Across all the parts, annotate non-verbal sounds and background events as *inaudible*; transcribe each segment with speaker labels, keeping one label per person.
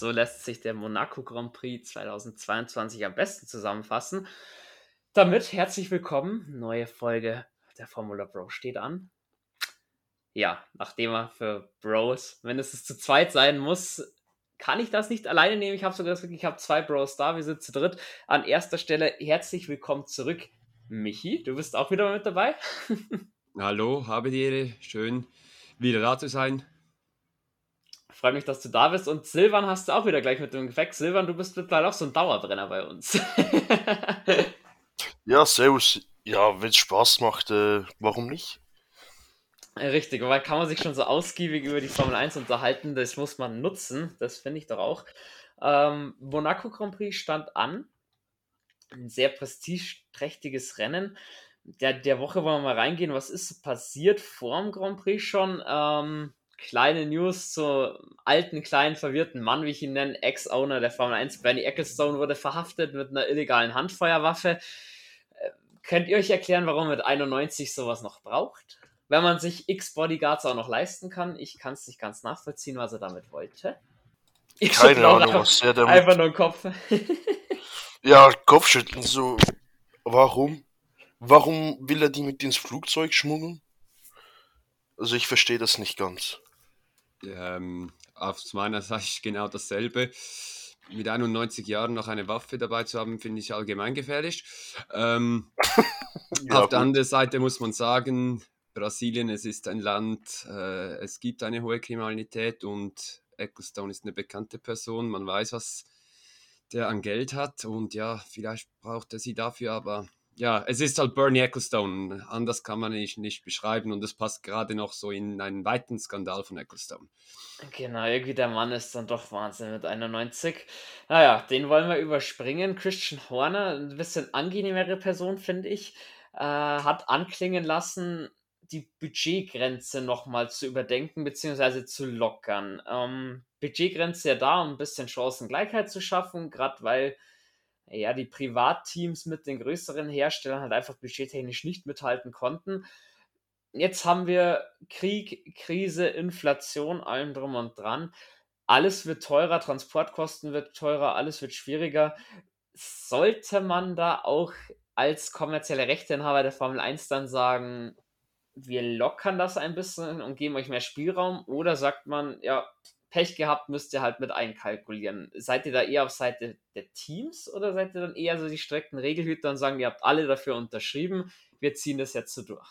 Speaker 1: so lässt sich der Monaco Grand Prix 2022 am besten zusammenfassen. Damit herzlich willkommen. Neue Folge der Formula Bro steht an. Ja, nachdem er für Bros mindestens zu zweit sein muss, kann ich das nicht alleine nehmen. Ich habe sogar das ich habe zwei Bros da, wir sind zu dritt. An erster Stelle herzlich willkommen zurück, Michi. Du bist auch wieder mit dabei. *laughs*
Speaker 2: Hallo, habe die Ehre. Schön, wieder da zu sein.
Speaker 1: Freue mich, dass du da bist. Und Silvan hast du auch wieder gleich mit dem Gepäck. Silvan, du bist mittlerweile auch so ein Dauerbrenner bei uns. *laughs*
Speaker 3: ja, servus. Ja, wenn es Spaß macht, äh, warum nicht?
Speaker 1: Richtig, weil kann man sich schon so ausgiebig über die Formel 1 unterhalten, das muss man nutzen, das finde ich doch auch. Ähm, Monaco Grand Prix stand an. Ein sehr prestigeträchtiges Rennen. Der, der Woche wollen wir mal reingehen. Was ist passiert vor dem Grand Prix schon? Ähm, kleine News zu alten, kleinen, verwirrten Mann, wie ich ihn nenne, Ex-Owner der Formel 1, Bernie Ecclestone, wurde verhaftet mit einer illegalen Handfeuerwaffe. Äh, könnt ihr euch erklären, warum mit 91 sowas noch braucht? Wenn man sich X-Bodyguards auch noch leisten kann, ich kann es nicht ganz nachvollziehen, was er damit wollte.
Speaker 3: Ich Keine Ahnung, was er damit...
Speaker 1: Einfach nur Kopf. *laughs*
Speaker 3: ja, Kopfschütteln, so. Warum? Warum will er die mit ins Flugzeug schmuggeln? Also ich verstehe das nicht ganz.
Speaker 2: Ähm, aus meiner Sicht genau dasselbe. Mit 91 Jahren noch eine Waffe dabei zu haben, finde ich allgemein gefährlich. Ähm, *laughs* ja, auf gut. der anderen Seite muss man sagen, Brasilien, es ist ein Land, äh, es gibt eine hohe Kriminalität und Ecclestone ist eine bekannte Person. Man weiß, was der an Geld hat und ja, vielleicht braucht er sie dafür, aber ja, es ist halt Bernie Ecclestone. Anders kann man nicht, nicht beschreiben und es passt gerade noch so in einen weiten Skandal von Ecclestone.
Speaker 1: Genau, irgendwie der Mann ist dann doch Wahnsinn mit 91. Naja, den wollen wir überspringen. Christian Horner, ein bisschen angenehmere Person, finde ich, äh, hat anklingen lassen, die Budgetgrenze nochmal zu überdenken bzw. zu lockern. Ähm, Budgetgrenze ja da, um ein bisschen Chancengleichheit zu schaffen, gerade weil ja, die Privatteams mit den größeren Herstellern halt einfach budgettechnisch nicht mithalten konnten. Jetzt haben wir Krieg, Krise, Inflation, allem drum und dran. Alles wird teurer, Transportkosten wird teurer, alles wird schwieriger. Sollte man da auch als kommerzielle Rechteinhaber der Formel 1 dann sagen, wir lockern das ein bisschen und geben euch mehr Spielraum? Oder sagt man, ja, Pech gehabt, müsst ihr halt mit einkalkulieren. Seid ihr da eher auf Seite der Teams oder seid ihr dann eher so die streckten Regelhüter und sagen, ihr habt alle dafür unterschrieben, wir ziehen das jetzt so durch?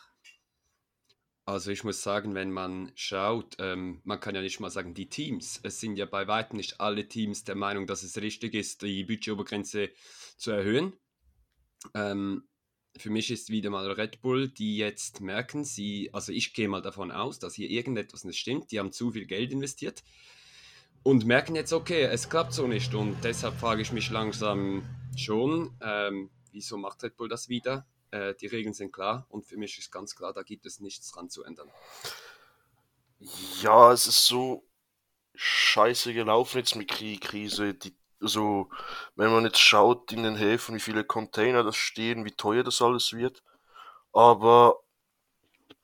Speaker 2: Also ich muss sagen, wenn man schaut, ähm, man kann ja nicht mal sagen, die Teams, es sind ja bei weitem nicht alle Teams der Meinung, dass es richtig ist, die Budgetobergrenze zu erhöhen. Ähm, für mich ist wieder mal Red Bull, die jetzt merken, sie, also ich gehe mal davon aus, dass hier irgendetwas nicht stimmt, die haben zu viel Geld investiert und merken jetzt, okay, es klappt so nicht und deshalb frage ich mich langsam schon, ähm, wieso macht Red Bull das wieder? Äh, die Regeln sind klar und für mich ist ganz klar, da gibt es nichts dran zu ändern.
Speaker 3: Ja, es ist so scheiße gelaufen jetzt mit Krise. Die so, wenn man jetzt schaut in den Häfen, wie viele Container das stehen, wie teuer das alles wird. Aber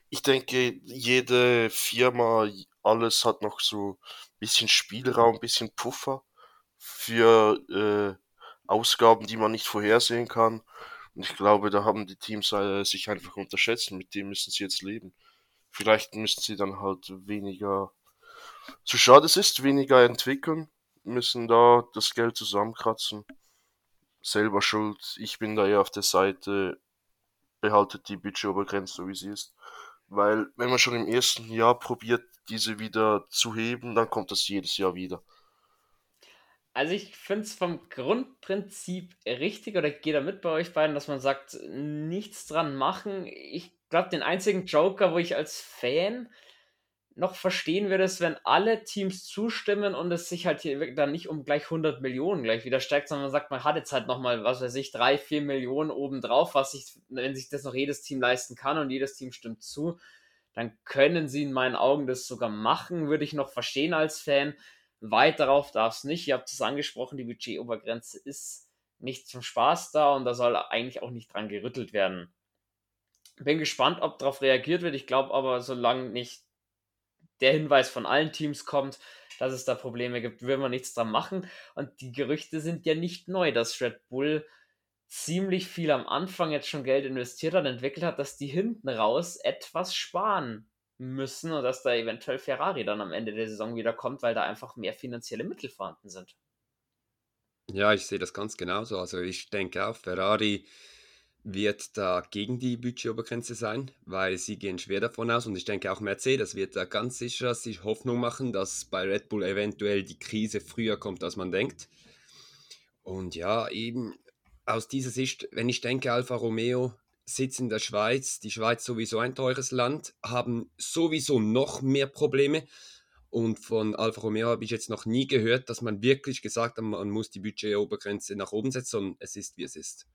Speaker 3: ich denke, jede Firma, alles hat noch so ein bisschen Spielraum, ein bisschen Puffer für äh, Ausgaben, die man nicht vorhersehen kann. Und ich glaube, da haben die Teams äh, sich einfach unterschätzt. Mit dem müssen sie jetzt leben. Vielleicht müssen sie dann halt weniger, so schade es ist, weniger entwickeln müssen da das Geld zusammenkratzen. Selber schuld. Ich bin da eher auf der Seite, behaltet die Budgetobergrenze so wie sie ist. Weil wenn man schon im ersten Jahr probiert, diese wieder zu heben, dann kommt das jedes Jahr wieder.
Speaker 1: Also ich finde es vom Grundprinzip richtig oder gehe da mit bei euch beiden, dass man sagt, nichts dran machen. Ich glaube, den einzigen Joker, wo ich als Fan noch verstehen würde es, wenn alle Teams zustimmen und es sich halt hier dann nicht um gleich 100 Millionen gleich wieder steigt, sondern man sagt, man hat jetzt halt nochmal, was weiß ich, drei, vier Millionen obendrauf, was sich, wenn sich das noch jedes Team leisten kann und jedes Team stimmt zu, dann können sie in meinen Augen das sogar machen, würde ich noch verstehen als Fan. Weit darauf darf es nicht. Ihr habt es angesprochen, die Budgetobergrenze ist nicht zum Spaß da und da soll eigentlich auch nicht dran gerüttelt werden. Bin gespannt, ob darauf reagiert wird. Ich glaube aber, solange nicht der Hinweis von allen Teams kommt, dass es da Probleme gibt, will man nichts dran machen. Und die Gerüchte sind ja nicht neu, dass Red Bull ziemlich viel am Anfang jetzt schon Geld investiert hat, entwickelt hat, dass die hinten raus etwas sparen müssen und dass da eventuell Ferrari dann am Ende der Saison wieder kommt, weil da einfach mehr finanzielle Mittel vorhanden sind.
Speaker 2: Ja, ich sehe das ganz genauso. Also ich denke auch, Ferrari wird da gegen die Budgetobergrenze sein, weil sie gehen schwer davon aus. Und ich denke auch Mercedes wird da ganz sicher sich Hoffnung machen, dass bei Red Bull eventuell die Krise früher kommt, als man denkt. Und ja, eben aus dieser Sicht, wenn ich denke, Alfa Romeo sitzt in der Schweiz, die Schweiz sowieso ein teures Land, haben sowieso noch mehr Probleme. Und von Alfa Romeo habe ich jetzt noch nie gehört, dass man wirklich gesagt hat, man muss die Budgetobergrenze nach oben setzen, sondern es ist, wie es ist.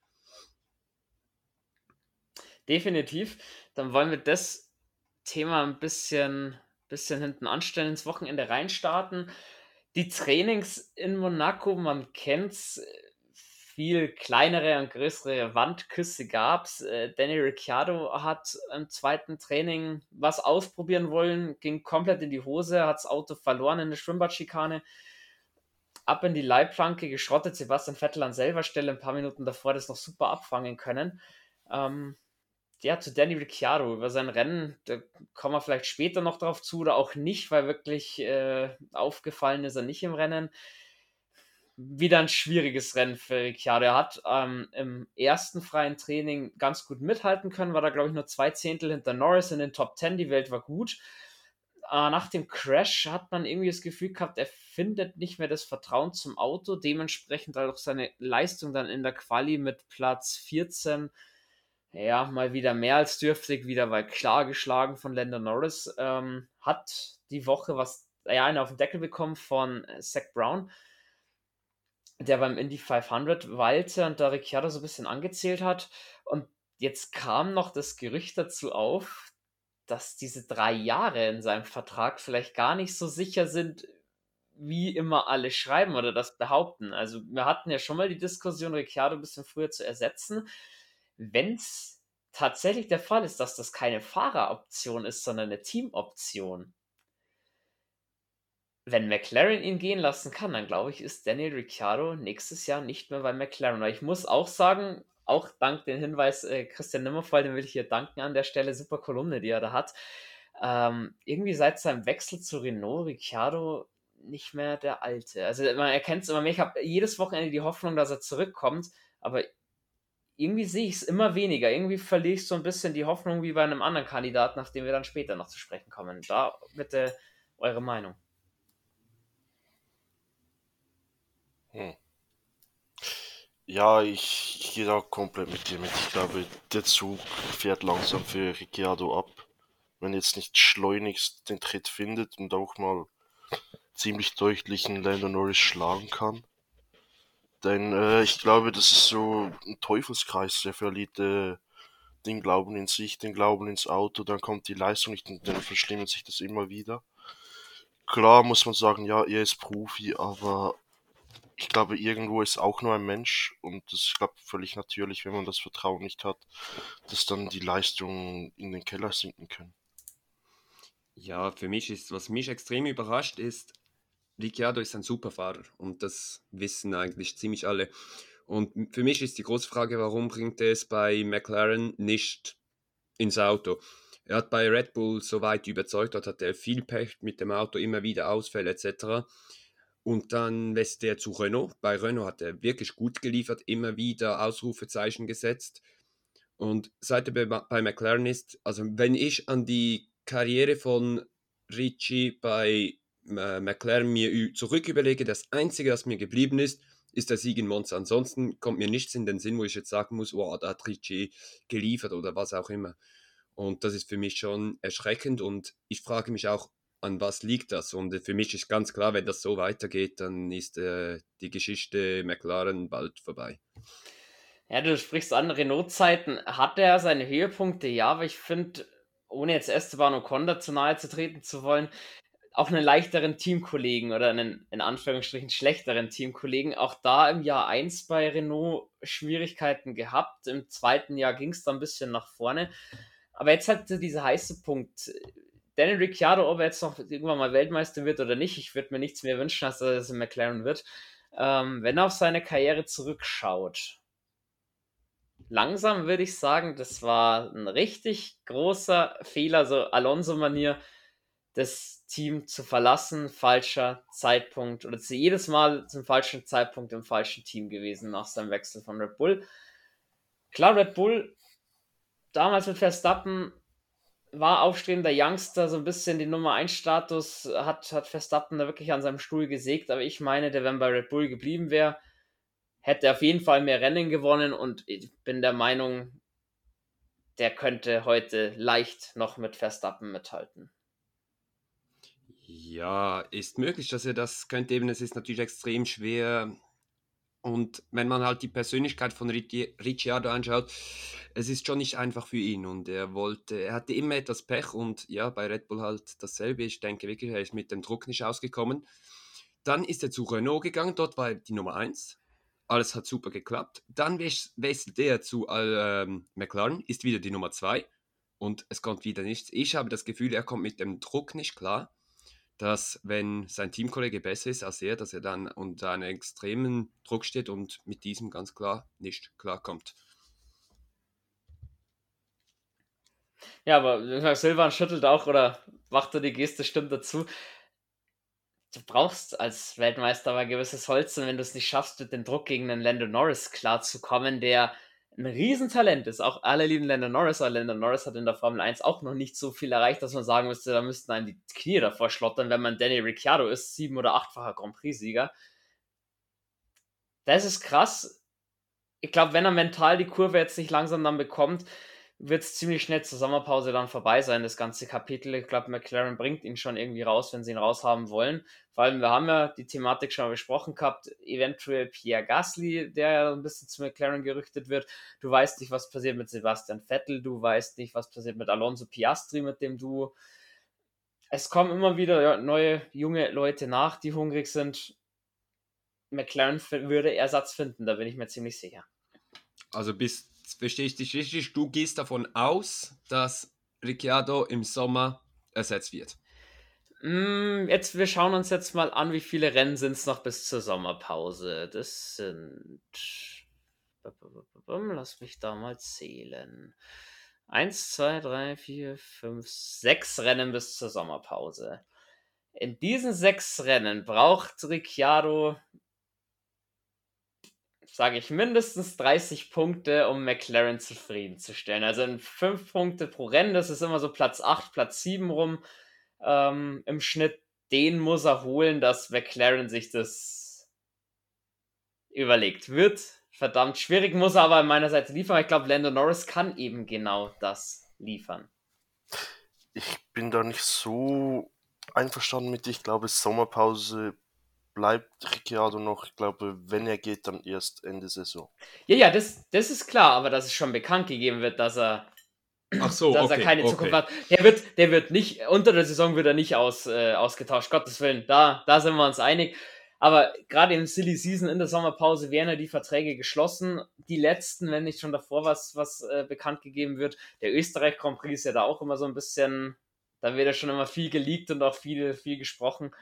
Speaker 1: Definitiv. Dann wollen wir das Thema ein bisschen, bisschen hinten anstellen, ins Wochenende reinstarten. Die Trainings in Monaco, man kennt es, viel kleinere und größere Wandküsse gab es. Äh, Danny Ricciardo hat im zweiten Training was ausprobieren wollen, ging komplett in die Hose, hat das Auto verloren in der Schwimmbadschikane, ab in die Leitplanke geschrottet. Sebastian Vettel an selber Stelle ein paar Minuten davor das noch super abfangen können. Ähm, ja, zu Danny Ricciardo über sein Rennen, da kommen wir vielleicht später noch drauf zu oder auch nicht, weil wirklich äh, aufgefallen ist er nicht im Rennen. Wieder ein schwieriges Rennen für Ricciardo. Er hat ähm, im ersten freien Training ganz gut mithalten können, war da glaube ich nur zwei Zehntel hinter Norris in den Top 10, die Welt war gut. Äh, nach dem Crash hat man irgendwie das Gefühl gehabt, er findet nicht mehr das Vertrauen zum Auto, dementsprechend halt auch seine Leistung dann in der Quali mit Platz 14 ja, mal wieder mehr als dürftig, wieder mal klar geschlagen von Landon Norris. Ähm, hat die Woche was, ja, einen auf den Deckel bekommen von Zach Brown, der beim Indy 500 weilte und da Ricciardo so ein bisschen angezählt hat. Und jetzt kam noch das Gerücht dazu auf, dass diese drei Jahre in seinem Vertrag vielleicht gar nicht so sicher sind, wie immer alle schreiben oder das behaupten. Also wir hatten ja schon mal die Diskussion, Ricciardo ein bisschen früher zu ersetzen wenn es tatsächlich der Fall ist, dass das keine Fahreroption ist, sondern eine Teamoption, wenn McLaren ihn gehen lassen kann, dann glaube ich, ist Daniel Ricciardo nächstes Jahr nicht mehr bei McLaren. Weil ich muss auch sagen, auch dank dem Hinweis äh, Christian Nimmervoll, den will ich hier danken an der Stelle, super Kolumne, die er da hat. Ähm, irgendwie seit seinem Wechsel zu Renault, Ricciardo nicht mehr der Alte. Also man erkennt es immer mehr. Ich habe jedes Wochenende die Hoffnung, dass er zurückkommt, aber irgendwie sehe ich es immer weniger. Irgendwie verliere ich so ein bisschen die Hoffnung wie bei einem anderen Kandidaten, nach dem wir dann später noch zu sprechen kommen. Da bitte eure Meinung.
Speaker 3: Hm. Ja, ich, ich gehe da komplett mit dir mit. Ich glaube, der Zug fährt langsam für Ricciardo ab. Wenn jetzt nicht schleunigst den Tritt findet und auch mal ziemlich deutlich einen Lando Norris schlagen kann, denn äh, ich glaube, das ist so ein Teufelskreis. Der verliert äh, den Glauben in sich, den Glauben ins Auto, dann kommt die Leistung nicht und dann verschlimmert sich das immer wieder. Klar muss man sagen, ja, er ist Profi, aber ich glaube, irgendwo ist auch nur ein Mensch und das ist, glaube völlig natürlich, wenn man das Vertrauen nicht hat, dass dann die Leistungen in den Keller sinken können.
Speaker 2: Ja, für mich ist, was mich extrem überrascht, ist, Ricciardo ist ein Superfahrer und das wissen eigentlich ziemlich alle. Und für mich ist die große Frage, warum bringt er es bei McLaren nicht ins Auto? Er hat bei Red Bull so weit überzeugt, dort hat er viel Pech mit dem Auto, immer wieder Ausfälle etc. Und dann lässt er zu Renault. Bei Renault hat er wirklich gut geliefert, immer wieder Ausrufezeichen gesetzt. Und seit er bei McLaren ist, also wenn ich an die Karriere von Ricci bei äh, McLaren mir zurück überlege, das Einzige, was mir geblieben ist, ist der Sieg in Monza. Ansonsten kommt mir nichts in den Sinn, wo ich jetzt sagen muss, wow, da hat Ricci geliefert oder was auch immer. Und das ist für mich schon erschreckend und ich frage mich auch, an was liegt das? Und für mich ist ganz klar, wenn das so weitergeht, dann ist äh, die Geschichte McLaren bald vorbei.
Speaker 1: Ja, du sprichst an Renault-Zeiten. Hat er seine Höhepunkte? Ja, aber ich finde, ohne jetzt Esteban Ocon zu nahe zu treten zu wollen, auch einen leichteren Teamkollegen oder einen in Anführungsstrichen schlechteren Teamkollegen auch da im Jahr 1 bei Renault Schwierigkeiten gehabt. Im zweiten Jahr ging es dann ein bisschen nach vorne. Aber jetzt halt dieser heiße Punkt. Daniel Ricciardo, ob er jetzt noch irgendwann mal Weltmeister wird oder nicht, ich würde mir nichts mehr wünschen, als dass es in McLaren wird. Ähm, wenn er auf seine Karriere zurückschaut, langsam würde ich sagen, das war ein richtig großer Fehler, so Alonso-Manier, das Team zu verlassen, falscher Zeitpunkt oder zu jedes Mal zum falschen Zeitpunkt im falschen Team gewesen nach seinem Wechsel von Red Bull. Klar, Red Bull damals mit Verstappen war aufstrebender Youngster, so ein bisschen die Nummer 1 Status, hat, hat Verstappen da wirklich an seinem Stuhl gesägt, aber ich meine, der, wenn bei Red Bull geblieben wäre, hätte auf jeden Fall mehr Rennen gewonnen und ich bin der Meinung, der könnte heute leicht noch mit Verstappen mithalten.
Speaker 2: Ja, ist möglich, dass er das könnte eben. Es ist natürlich extrem schwer. Und wenn man halt die Persönlichkeit von Ricciardo anschaut, es ist schon nicht einfach für ihn. Und er wollte, er hatte immer etwas Pech und ja, bei Red Bull halt dasselbe. Ich denke wirklich, er ist mit dem Druck nicht ausgekommen. Dann ist er zu Renault gegangen, dort war er die Nummer 1. Alles hat super geklappt. Dann wechselt er zu äh, McLaren, ist wieder die Nummer 2 und es kommt wieder nichts. Ich habe das Gefühl, er kommt mit dem Druck nicht klar dass wenn sein Teamkollege besser ist als er, dass er dann unter einem extremen Druck steht und mit diesem ganz klar nicht klarkommt.
Speaker 1: Ja, aber Silvan schüttelt auch oder macht er die Geste, stimmt dazu. Du brauchst als Weltmeister aber gewisses Holz und wenn du es nicht schaffst, mit dem Druck gegen einen Lando Norris klarzukommen, der ein Riesentalent ist. Auch alle lieben Lando Norris, aber Lando Norris hat in der Formel 1 auch noch nicht so viel erreicht, dass man sagen müsste, da müssten einem die Knie davor schlottern, wenn man Danny Ricciardo ist, sieben- oder achtfacher Grand Prix-Sieger. Das ist krass. Ich glaube, wenn er mental die Kurve jetzt nicht langsam dann bekommt, wird es ziemlich schnell zur Sommerpause dann vorbei sein, das ganze Kapitel. Ich glaube, McLaren bringt ihn schon irgendwie raus, wenn sie ihn raushaben wollen. Vor allem, wir haben ja die Thematik schon mal besprochen gehabt, eventuell Pierre Gasly, der ja ein bisschen zu McLaren gerüchtet wird. Du weißt nicht, was passiert mit Sebastian Vettel, du weißt nicht, was passiert mit Alonso Piastri, mit dem du. Es kommen immer wieder neue, junge Leute nach, die hungrig sind. McLaren würde Ersatz finden, da bin ich mir ziemlich sicher.
Speaker 2: Also bis verstehe ich dich richtig, du gehst davon aus, dass Ricciardo im Sommer ersetzt wird.
Speaker 1: Mm, jetzt, wir schauen uns jetzt mal an, wie viele Rennen sind es noch bis zur Sommerpause. Das sind. Lass mich da mal zählen. Eins, zwei, drei, vier, fünf, sechs Rennen bis zur Sommerpause. In diesen sechs Rennen braucht Ricciardo sage ich, mindestens 30 Punkte, um McLaren zufriedenzustellen. Also in 5 Punkte pro Rennen, das ist immer so Platz 8, Platz 7 rum ähm, im Schnitt. Den muss er holen, dass McLaren sich das überlegt. Wird verdammt schwierig, muss er aber meinerseits liefern. Ich glaube, Lando Norris kann eben genau das liefern.
Speaker 3: Ich bin da nicht so einverstanden mit. Ich glaube, Sommerpause bleibt Ricciardo noch, ich glaube, wenn er geht, dann erst Ende Saison.
Speaker 1: Ja, ja, das, das ist klar, aber dass es schon bekannt gegeben wird, dass er,
Speaker 2: Ach so,
Speaker 1: dass
Speaker 2: okay,
Speaker 1: er keine
Speaker 2: okay.
Speaker 1: Zukunft hat. Der wird, der wird nicht, unter der Saison wird er nicht aus, äh, ausgetauscht, Gottes Willen, da, da sind wir uns einig. Aber gerade im Silly Season in der Sommerpause werden ja die Verträge geschlossen. Die letzten, wenn nicht schon davor was, was äh, bekannt gegeben wird. Der Österreich Grand Prix ist ja da auch immer so ein bisschen, da wird ja schon immer viel geleakt und auch viel, viel gesprochen.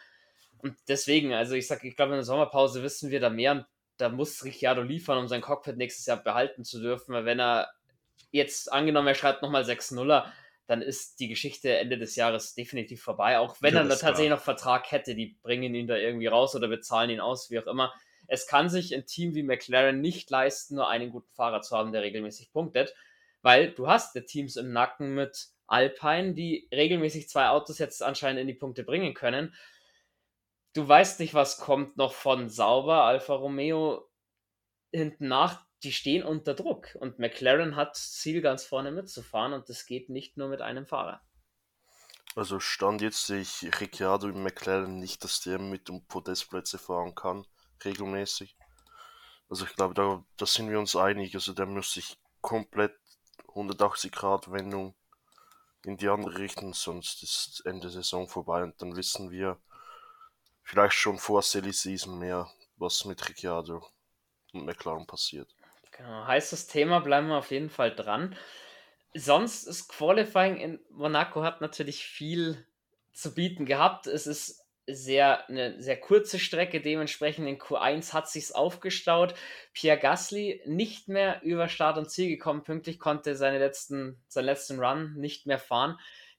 Speaker 1: Und deswegen, also ich sag, ich glaube, in der Sommerpause wissen wir da mehr. Und da muss Ricciardo liefern, um sein Cockpit nächstes Jahr behalten zu dürfen, weil wenn er jetzt angenommen, er schreibt nochmal 6-0er, dann ist die Geschichte Ende des Jahres definitiv vorbei. Auch wenn ja, er da tatsächlich noch Vertrag hätte, die bringen ihn da irgendwie raus oder bezahlen ihn aus, wie auch immer. Es kann sich ein Team wie McLaren nicht leisten, nur einen guten Fahrer zu haben, der regelmäßig punktet, weil du hast ja Teams im Nacken mit Alpine, die regelmäßig zwei Autos jetzt anscheinend in die Punkte bringen können du weißt nicht, was kommt noch von Sauber, Alfa Romeo hinten nach. Die stehen unter Druck und McLaren hat Ziel, ganz vorne mitzufahren und das geht nicht nur mit einem Fahrer.
Speaker 3: Also stand jetzt sehe ich Ricciardo im McLaren nicht, dass der mit um Podestplätze fahren kann, regelmäßig. Also ich glaube, da, da sind wir uns einig. Also der muss sich komplett 180 Grad Wendung in die andere richten, sonst ist Ende Saison vorbei und dann wissen wir, vielleicht schon vor Silly Season mehr, was mit Ricciardo und McLaren passiert.
Speaker 1: Genau, heißes Thema, bleiben wir auf jeden Fall dran. sonst ist Qualifying in Monaco hat natürlich viel zu bieten gehabt. Es ist sehr eine sehr kurze Strecke, dementsprechend in Q1 hat sich's aufgestaut. Pierre Gasly nicht mehr über Start und Ziel gekommen, pünktlich konnte seine letzten, seinen letzten Run nicht mehr fahren.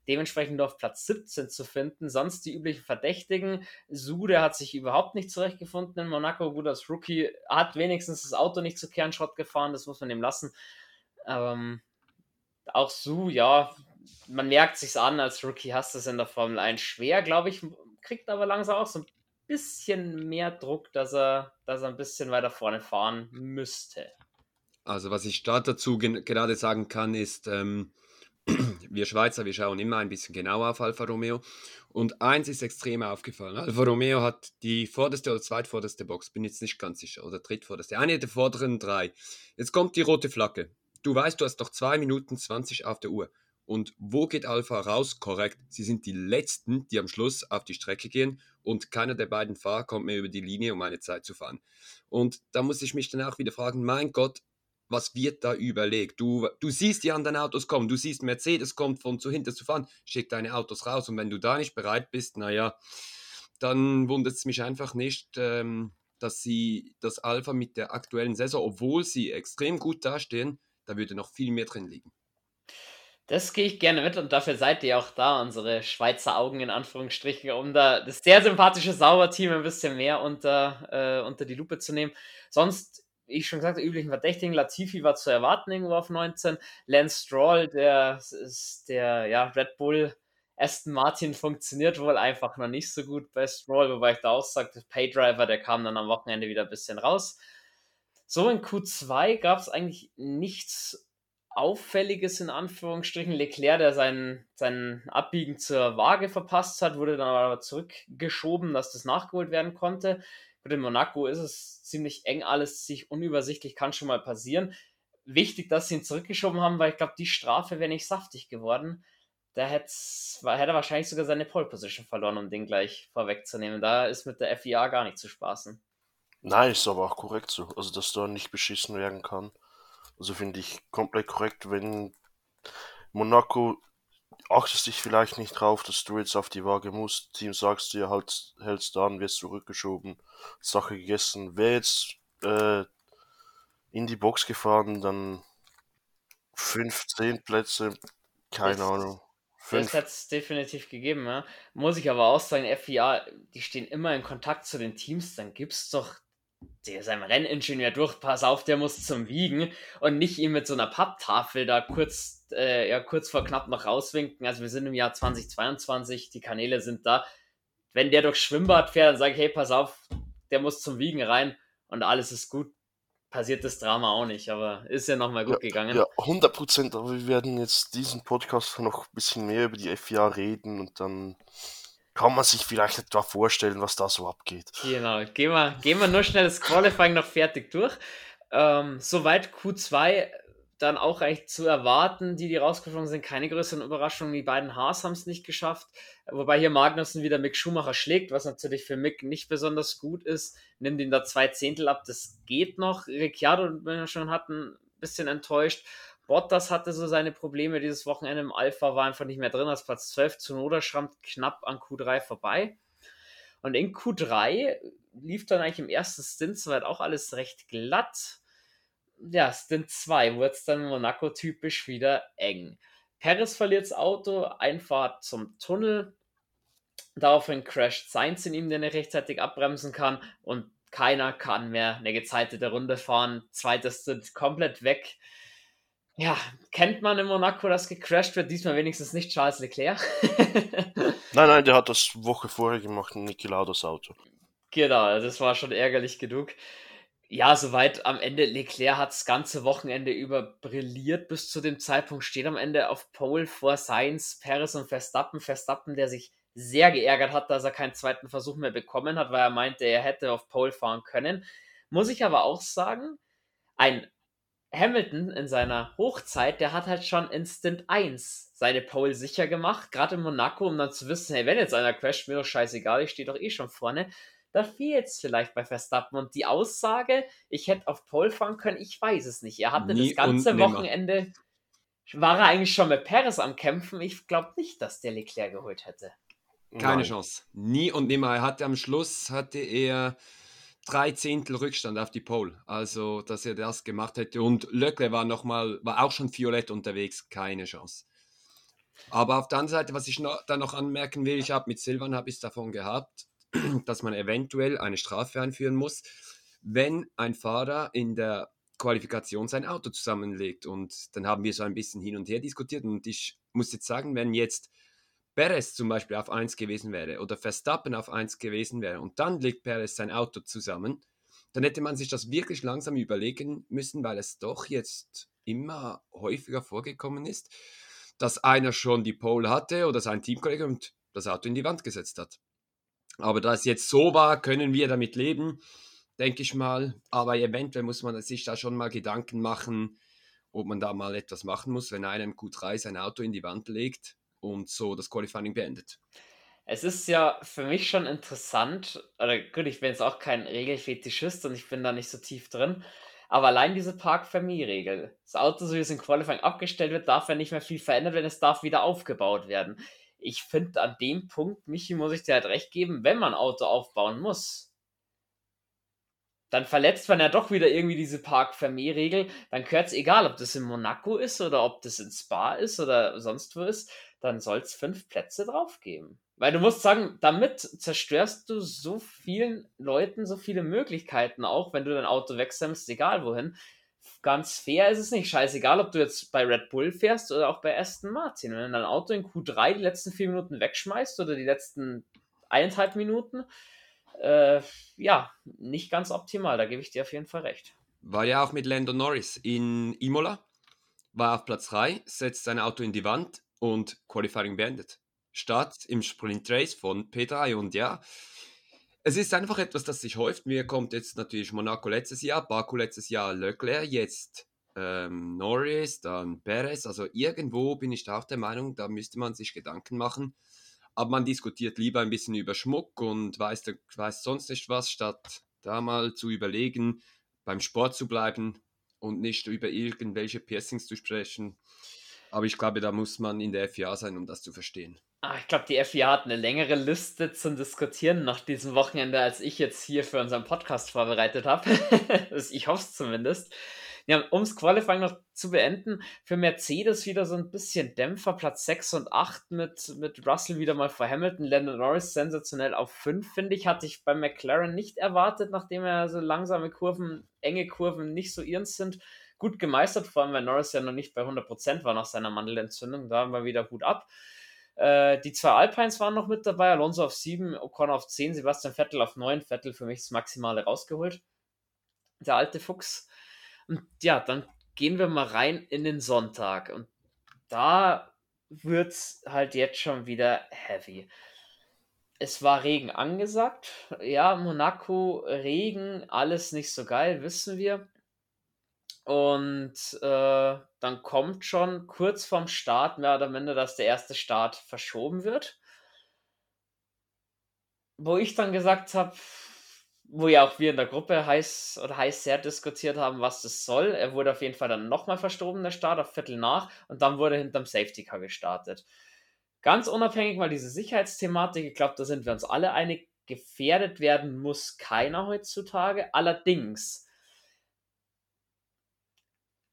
Speaker 1: Dementsprechend auf Platz 17 zu finden. Sonst die üblichen Verdächtigen. Sude hat sich überhaupt nicht zurechtgefunden in Monaco. Gut, als Rookie hat wenigstens das Auto nicht zu Kernschrott gefahren, das muss man ihm lassen. Ähm, auch Su, ja, man merkt sich's an, als Rookie hast du es in der Formel 1 schwer, glaube ich, kriegt aber langsam auch so ein bisschen mehr Druck, dass er, dass er ein bisschen weiter vorne fahren müsste.
Speaker 2: Also was ich da dazu gerade sagen kann, ist, ähm, wir Schweizer, wir schauen immer ein bisschen genauer auf Alfa Romeo. Und eins ist extrem aufgefallen. Alfa Romeo hat die vorderste oder zweitvorderste Box, bin jetzt nicht ganz sicher, oder drittvorderste, eine der vorderen drei. Jetzt kommt die rote Flagge. Du weißt, du hast noch 2 Minuten 20 auf der Uhr. Und wo geht Alpha raus? Korrekt, sie sind die Letzten, die am Schluss auf die Strecke gehen und keiner der beiden Fahrer kommt mehr über die Linie, um eine Zeit zu fahren. Und da muss ich mich dann auch wieder fragen, mein Gott, was wird da überlegt? Du, du siehst die anderen Autos kommen, du siehst Mercedes kommt von zu hinten zu fahren, schick deine Autos raus und wenn du da nicht bereit bist, naja, dann wundert es mich einfach nicht, ähm, dass sie das Alpha mit der aktuellen Saison, obwohl sie extrem gut dastehen, da würde noch viel mehr drin liegen.
Speaker 1: Das gehe ich gerne mit und dafür seid ihr auch da, unsere Schweizer Augen in Anführungsstrichen, um da das sehr sympathische Sauerteam ein bisschen mehr unter, äh, unter die Lupe zu nehmen. Sonst, ich schon gesagt, habe, üblichen Verdächtigen, Latifi war zu erwarten irgendwo auf 19. Lance Stroll, der ist der ja, Red Bull Aston Martin funktioniert wohl einfach noch nicht so gut bei Stroll, wobei ich da auch sagte, Paydriver, der kam dann am Wochenende wieder ein bisschen raus. So in Q2 gab es eigentlich nichts Auffälliges in Anführungsstrichen. Leclerc, der sein, sein Abbiegen zur Waage verpasst hat, wurde dann aber zurückgeschoben, dass das nachgeholt werden konnte. Gut, in Monaco ist es ziemlich eng alles, sich unübersichtlich, kann schon mal passieren. Wichtig, dass sie ihn zurückgeschoben haben, weil ich glaube, die Strafe wäre nicht saftig geworden. Da hätte er wahrscheinlich sogar seine Pole Position verloren, um den gleich vorwegzunehmen. Da ist mit der FIA gar nicht zu spaßen.
Speaker 3: Nein, ist aber auch korrekt so. Also, dass da nicht beschissen werden kann. Also finde ich komplett korrekt, wenn Monaco achtest dich vielleicht nicht drauf, dass du jetzt auf die Waage musst. Team sagst dir halt, hältst da an, wirst zurückgeschoben, Sache gegessen. Wer jetzt äh, in die Box gefahren, dann 15 Plätze, keine das, Ahnung.
Speaker 1: Fünf. Das hat es definitiv gegeben, ja. Muss ich aber auch sagen, FIA, die stehen immer in Kontakt zu den Teams, dann gibt's doch der seinem Renningenieur durch, pass auf, der muss zum Wiegen und nicht ihm mit so einer Papptafel da kurz, äh, ja, kurz vor knapp noch rauswinken. Also wir sind im Jahr 2022, die Kanäle sind da. Wenn der durchs Schwimmbad fährt, dann sage ich, hey, pass auf, der muss zum Wiegen rein und alles ist gut. Passiert das Drama auch nicht, aber ist ja nochmal gut
Speaker 3: ja,
Speaker 1: gegangen.
Speaker 3: Ja, 100 Prozent, aber wir werden jetzt diesen Podcast noch ein bisschen mehr über die FIA reden und dann kann man sich vielleicht etwa vorstellen, was da so abgeht.
Speaker 1: Genau, gehen wir, gehen wir nur schnell das Qualifying noch fertig durch. Ähm, soweit Q2 dann auch eigentlich zu erwarten, die, die rausgeflogen sind, keine größeren Überraschungen. Die beiden Haas haben es nicht geschafft, wobei hier Magnussen wieder Mick Schumacher schlägt, was natürlich für Mick nicht besonders gut ist. Nimmt ihm da zwei Zehntel ab, das geht noch. Ricciardo, wenn wir schon hatten, ein bisschen enttäuscht. Bottas hatte so seine Probleme dieses Wochenende im Alpha, war einfach nicht mehr drin als Platz 12. zu Noda schrammt knapp an Q3 vorbei. Und in Q3 lief dann eigentlich im ersten Stint soweit auch alles recht glatt. Ja, Stint 2 wurde es dann Monaco typisch wieder eng. Perez verliert das Auto, Einfahrt zum Tunnel. Daraufhin crasht Sainz in ihm, der nicht rechtzeitig abbremsen kann. Und keiner kann mehr eine gezeitete Runde fahren. Zweites Stint komplett weg. Ja, kennt man in Monaco, dass gecrashed wird? Diesmal wenigstens nicht Charles Leclerc. *laughs*
Speaker 3: nein, nein, der hat das Woche vorher gemacht, Niki Laudas Auto.
Speaker 1: Genau, das war schon ärgerlich genug. Ja, soweit am Ende. Leclerc hat das ganze Wochenende über brilliert bis zu dem Zeitpunkt. Steht am Ende auf Pole vor Sainz, Perez und Verstappen. Verstappen, der sich sehr geärgert hat, dass er keinen zweiten Versuch mehr bekommen hat, weil er meinte, er hätte auf Pole fahren können. Muss ich aber auch sagen, ein Hamilton in seiner Hochzeit, der hat halt schon in Stint 1 seine Pole sicher gemacht, gerade in Monaco, um dann zu wissen, hey, wenn jetzt einer crasht, mir doch scheißegal, ich stehe doch eh schon vorne. Da fehlt es vielleicht bei Verstappen. Und die Aussage, ich hätte auf Pole fahren können, ich weiß es nicht. Er hatte Nie das ganze Wochenende war er eigentlich schon mit Perez am Kämpfen. Ich glaube nicht, dass der Leclerc geholt hätte.
Speaker 2: Keine Nein. Chance. Nie und nimmer. Er hatte am Schluss hatte er drei Zehntel Rückstand auf die Pole. Also, dass er das gemacht hätte. Und Leclerc war noch mal, war auch schon violett unterwegs. Keine Chance. Aber auf der anderen Seite, was ich noch, da noch anmerken will, ich habe mit Silvan habe ich davon gehabt, *clears throat* dass man eventuell eine Strafe einführen muss, wenn ein Fahrer in der Qualifikation sein Auto zusammenlegt. Und dann haben wir so ein bisschen hin und her diskutiert. Und ich muss jetzt sagen, wenn jetzt Perez zum Beispiel auf 1 gewesen wäre oder Verstappen auf 1 gewesen wäre und dann legt Perez sein Auto zusammen, dann hätte man sich das wirklich langsam überlegen müssen, weil es doch jetzt immer häufiger vorgekommen ist, dass einer schon die Pole hatte oder sein Teamkollege und das Auto in die Wand gesetzt hat. Aber da es jetzt so war, können wir damit leben, denke ich mal. Aber eventuell muss man sich da schon mal Gedanken machen, ob man da mal etwas machen muss, wenn einer im Q3 sein Auto in die Wand legt und so das Qualifying beendet.
Speaker 1: Es ist ja für mich schon interessant, oder gut, ich bin jetzt auch kein Regelfetischist und ich bin da nicht so tief drin, aber allein diese Park-Famille-Regel, das Auto, so wie es im Qualifying abgestellt wird, darf ja nicht mehr viel verändert werden, es darf wieder aufgebaut werden. Ich finde an dem Punkt, Michi, muss ich dir halt recht geben, wenn man Auto aufbauen muss, dann verletzt man ja doch wieder irgendwie diese Park-Famille-Regel, dann gehört es egal, ob das in Monaco ist oder ob das in Spa ist oder sonst wo ist, dann soll es fünf Plätze drauf geben. Weil du musst sagen, damit zerstörst du so vielen Leuten so viele Möglichkeiten, auch wenn du dein Auto wechselst, egal wohin. Ganz fair ist es nicht. Scheißegal, ob du jetzt bei Red Bull fährst oder auch bei Aston Martin. Wenn du dein Auto in Q3 die letzten vier Minuten wegschmeißt oder die letzten eineinhalb Minuten, äh, ja, nicht ganz optimal. Da gebe ich dir auf jeden Fall recht.
Speaker 2: War ja auch mit Lando Norris in Imola, war auf Platz 3, setzt sein Auto in die Wand, und Qualifying beendet. Statt im Sprint Race von P3. Und ja, es ist einfach etwas, das sich häuft. Mir kommt jetzt natürlich Monaco letztes Jahr, Baku letztes Jahr, Leclerc, jetzt ähm, Norris, dann Perez. Also irgendwo bin ich da auch der Meinung, da müsste man sich Gedanken machen. Aber man diskutiert lieber ein bisschen über Schmuck und weiß, weiß sonst nicht was, statt da mal zu überlegen, beim Sport zu bleiben und nicht über irgendwelche Piercings zu sprechen. Aber ich glaube, da muss man in der FIA sein, um das zu verstehen.
Speaker 1: Ah, ich glaube, die FIA hat eine längere Liste zum Diskutieren nach diesem Wochenende, als ich jetzt hier für unseren Podcast vorbereitet habe. *laughs* ich hoffe es zumindest. Ja, um das Qualifying noch zu beenden, für Mercedes wieder so ein bisschen Dämpfer, Platz 6 und 8 mit, mit Russell wieder mal vor Hamilton, Landon Norris sensationell auf 5, finde ich, hatte ich bei McLaren nicht erwartet, nachdem er so langsame Kurven, enge Kurven nicht so ihren sind gut gemeistert, vor allem weil Norris ja noch nicht bei 100% war nach seiner Mandelentzündung. Da haben wir wieder gut ab. Äh, die zwei Alpines waren noch mit dabei, Alonso auf 7, Ocon auf 10, Sebastian Vettel auf 9. Vettel für mich das Maximale rausgeholt. Der alte Fuchs. Und ja, dann gehen wir mal rein in den Sonntag. Und da wird es halt jetzt schon wieder heavy. Es war Regen angesagt. Ja, Monaco, Regen, alles nicht so geil, wissen wir. Und äh, dann kommt schon kurz vorm Start mehr oder minder, dass der erste Start verschoben wird. Wo ich dann gesagt habe, wo ja auch wir in der Gruppe heiß oder heiß sehr diskutiert haben, was das soll. Er wurde auf jeden Fall dann nochmal verschoben, der Start auf Viertel nach, und dann wurde hinterm Safety Car gestartet. Ganz unabhängig mal diese Sicherheitsthematik, ich glaube, da sind wir uns alle einig, gefährdet werden muss keiner heutzutage. Allerdings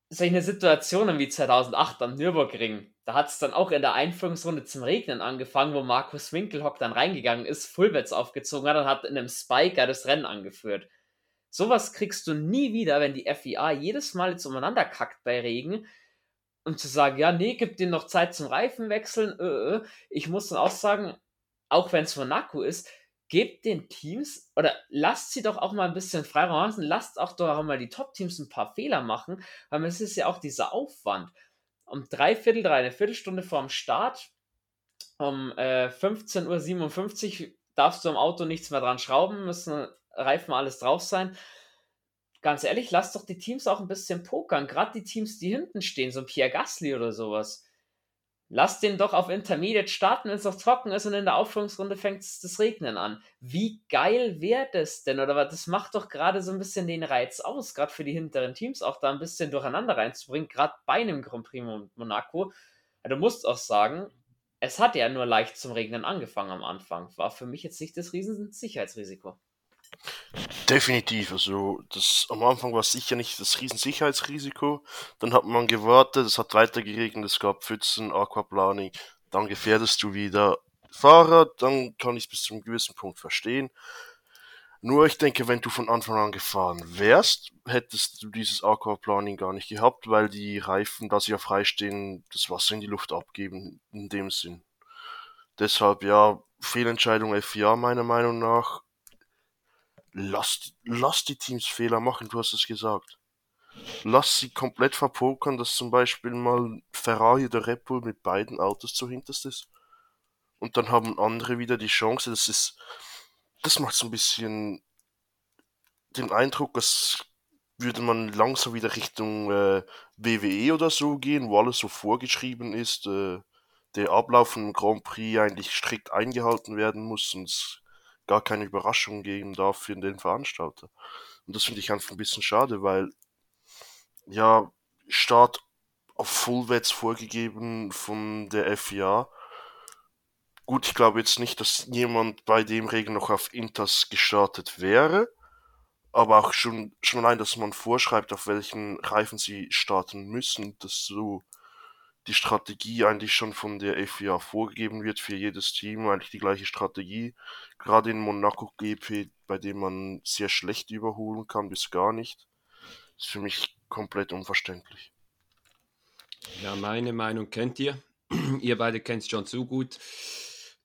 Speaker 1: solche Situationen wie 2008 am Nürburgring, da hat es dann auch in der Einführungsrunde zum Regnen angefangen, wo Markus Winkelhock dann reingegangen ist, Fullbets aufgezogen hat und hat in einem Spiker das Rennen angeführt. Sowas kriegst du nie wieder, wenn die FIA jedes Mal jetzt umeinander kackt bei Regen. Und zu sagen, ja, nee, gib dir noch Zeit zum Reifenwechseln. Äh, äh. Ich muss dann auch sagen, auch wenn es Monaco ist, gebt den Teams oder lasst sie doch auch mal ein bisschen Freiraum lassen, lasst auch doch auch mal die Top-Teams ein paar Fehler machen, weil es ist ja auch dieser Aufwand. Um drei Viertel drei, eine Viertelstunde vorm Start, um äh, 15.57 Uhr darfst du am Auto nichts mehr dran schrauben, müssen Reifen alles drauf sein. Ganz ehrlich, lasst doch die Teams auch ein bisschen pokern, gerade die Teams, die hinten stehen, so ein Pierre Gasly oder sowas Lass den doch auf Intermediate starten, wenn es noch trocken ist und in der Aufführungsrunde fängt es das Regnen an. Wie geil wäre das denn? Oder was? Das macht doch gerade so ein bisschen den Reiz aus, gerade für die hinteren Teams auch da ein bisschen durcheinander reinzubringen, gerade bei einem Grand Prix Monaco. Du musst auch sagen, es hat ja nur leicht zum Regnen angefangen am Anfang. War für mich jetzt nicht das riesen Sicherheitsrisiko.
Speaker 3: Definitiv, also das am Anfang war sicher nicht das Riesensicherheitsrisiko. Dann hat man gewartet, es hat weiter geregnet, es gab Pfützen, Aquaplaning, dann gefährdest du wieder Fahrer, dann kann ich es bis zu einem gewissen Punkt verstehen. Nur ich denke, wenn du von Anfang an gefahren wärst, hättest du dieses Aquaplaning gar nicht gehabt, weil die Reifen, da sie ja freistehen, das Wasser in die Luft abgeben, in dem Sinn. Deshalb ja, Fehlentscheidung FIA meiner Meinung nach lass, lass die Teams Fehler machen, du hast es gesagt. Lass sie komplett verpokern, dass zum Beispiel mal Ferrari oder Red Bull mit beiden Autos zu hinterst ist. Und dann haben andere wieder die Chance. Das ist, das macht so ein bisschen den Eindruck, als würde man langsam wieder Richtung äh, WWE oder so gehen, wo alles so vorgeschrieben ist, äh, der Ablauf von Grand Prix eigentlich strikt eingehalten werden muss es gar keine Überraschung geben darf für den Veranstalter. Und das finde ich einfach ein bisschen schade, weil ja, Start auf Fullwets vorgegeben von der FIA. Gut, ich glaube jetzt nicht, dass jemand bei dem Regen noch auf Inters gestartet wäre. Aber auch schon, schon allein, dass man vorschreibt, auf welchen Reifen sie starten müssen, dass so die Strategie eigentlich schon von der FIA vorgegeben wird für jedes Team, eigentlich die gleiche Strategie. Gerade in Monaco GP, bei dem man sehr schlecht überholen kann, bis gar nicht, ist für mich komplett unverständlich.
Speaker 2: Ja, meine Meinung kennt ihr. *clears throat* ihr beide kennt es schon zu gut.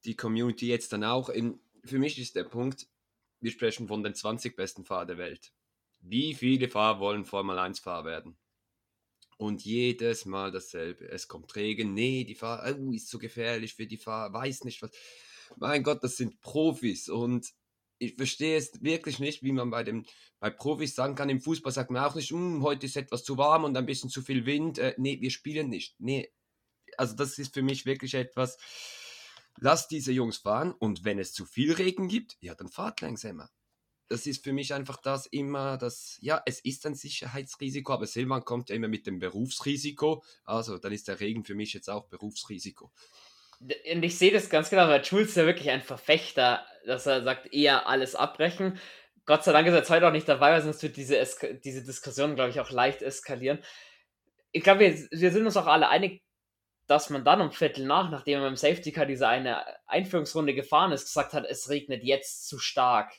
Speaker 2: Die Community jetzt dann auch. Für mich ist der Punkt, wir sprechen von den 20 besten Fahrern der Welt. Wie viele Fahrer wollen Formel 1 Fahrer werden? Und jedes Mal dasselbe. Es kommt Regen. Nee, die Fahrer, oh, ist zu gefährlich für die Fahrer, weiß nicht was. Mein Gott, das sind Profis. Und ich verstehe es wirklich nicht, wie man bei, dem, bei Profis sagen kann. Im Fußball sagt man auch nicht, hm, heute ist etwas zu warm und ein bisschen zu viel Wind. Äh, nee, wir spielen nicht. Nee, also das ist für mich wirklich etwas. Lass diese Jungs fahren und wenn es zu viel Regen gibt, ja, dann fahrt langsamer das ist für mich einfach das immer, das, ja, es ist ein Sicherheitsrisiko, aber Silvan kommt ja immer mit dem Berufsrisiko. Also dann ist der Regen für mich jetzt auch Berufsrisiko.
Speaker 1: Und ich sehe das ganz genau, weil Schulz ist ja wirklich ein Verfechter, dass er sagt, eher alles abbrechen. Gott sei Dank ist er jetzt heute auch nicht dabei, weil sonst wird diese, diese Diskussion, glaube ich, auch leicht eskalieren. Ich glaube, wir, wir sind uns auch alle einig, dass man dann um Viertel nach, nachdem er beim Safety Car diese eine Einführungsrunde gefahren ist, gesagt hat, es regnet jetzt zu stark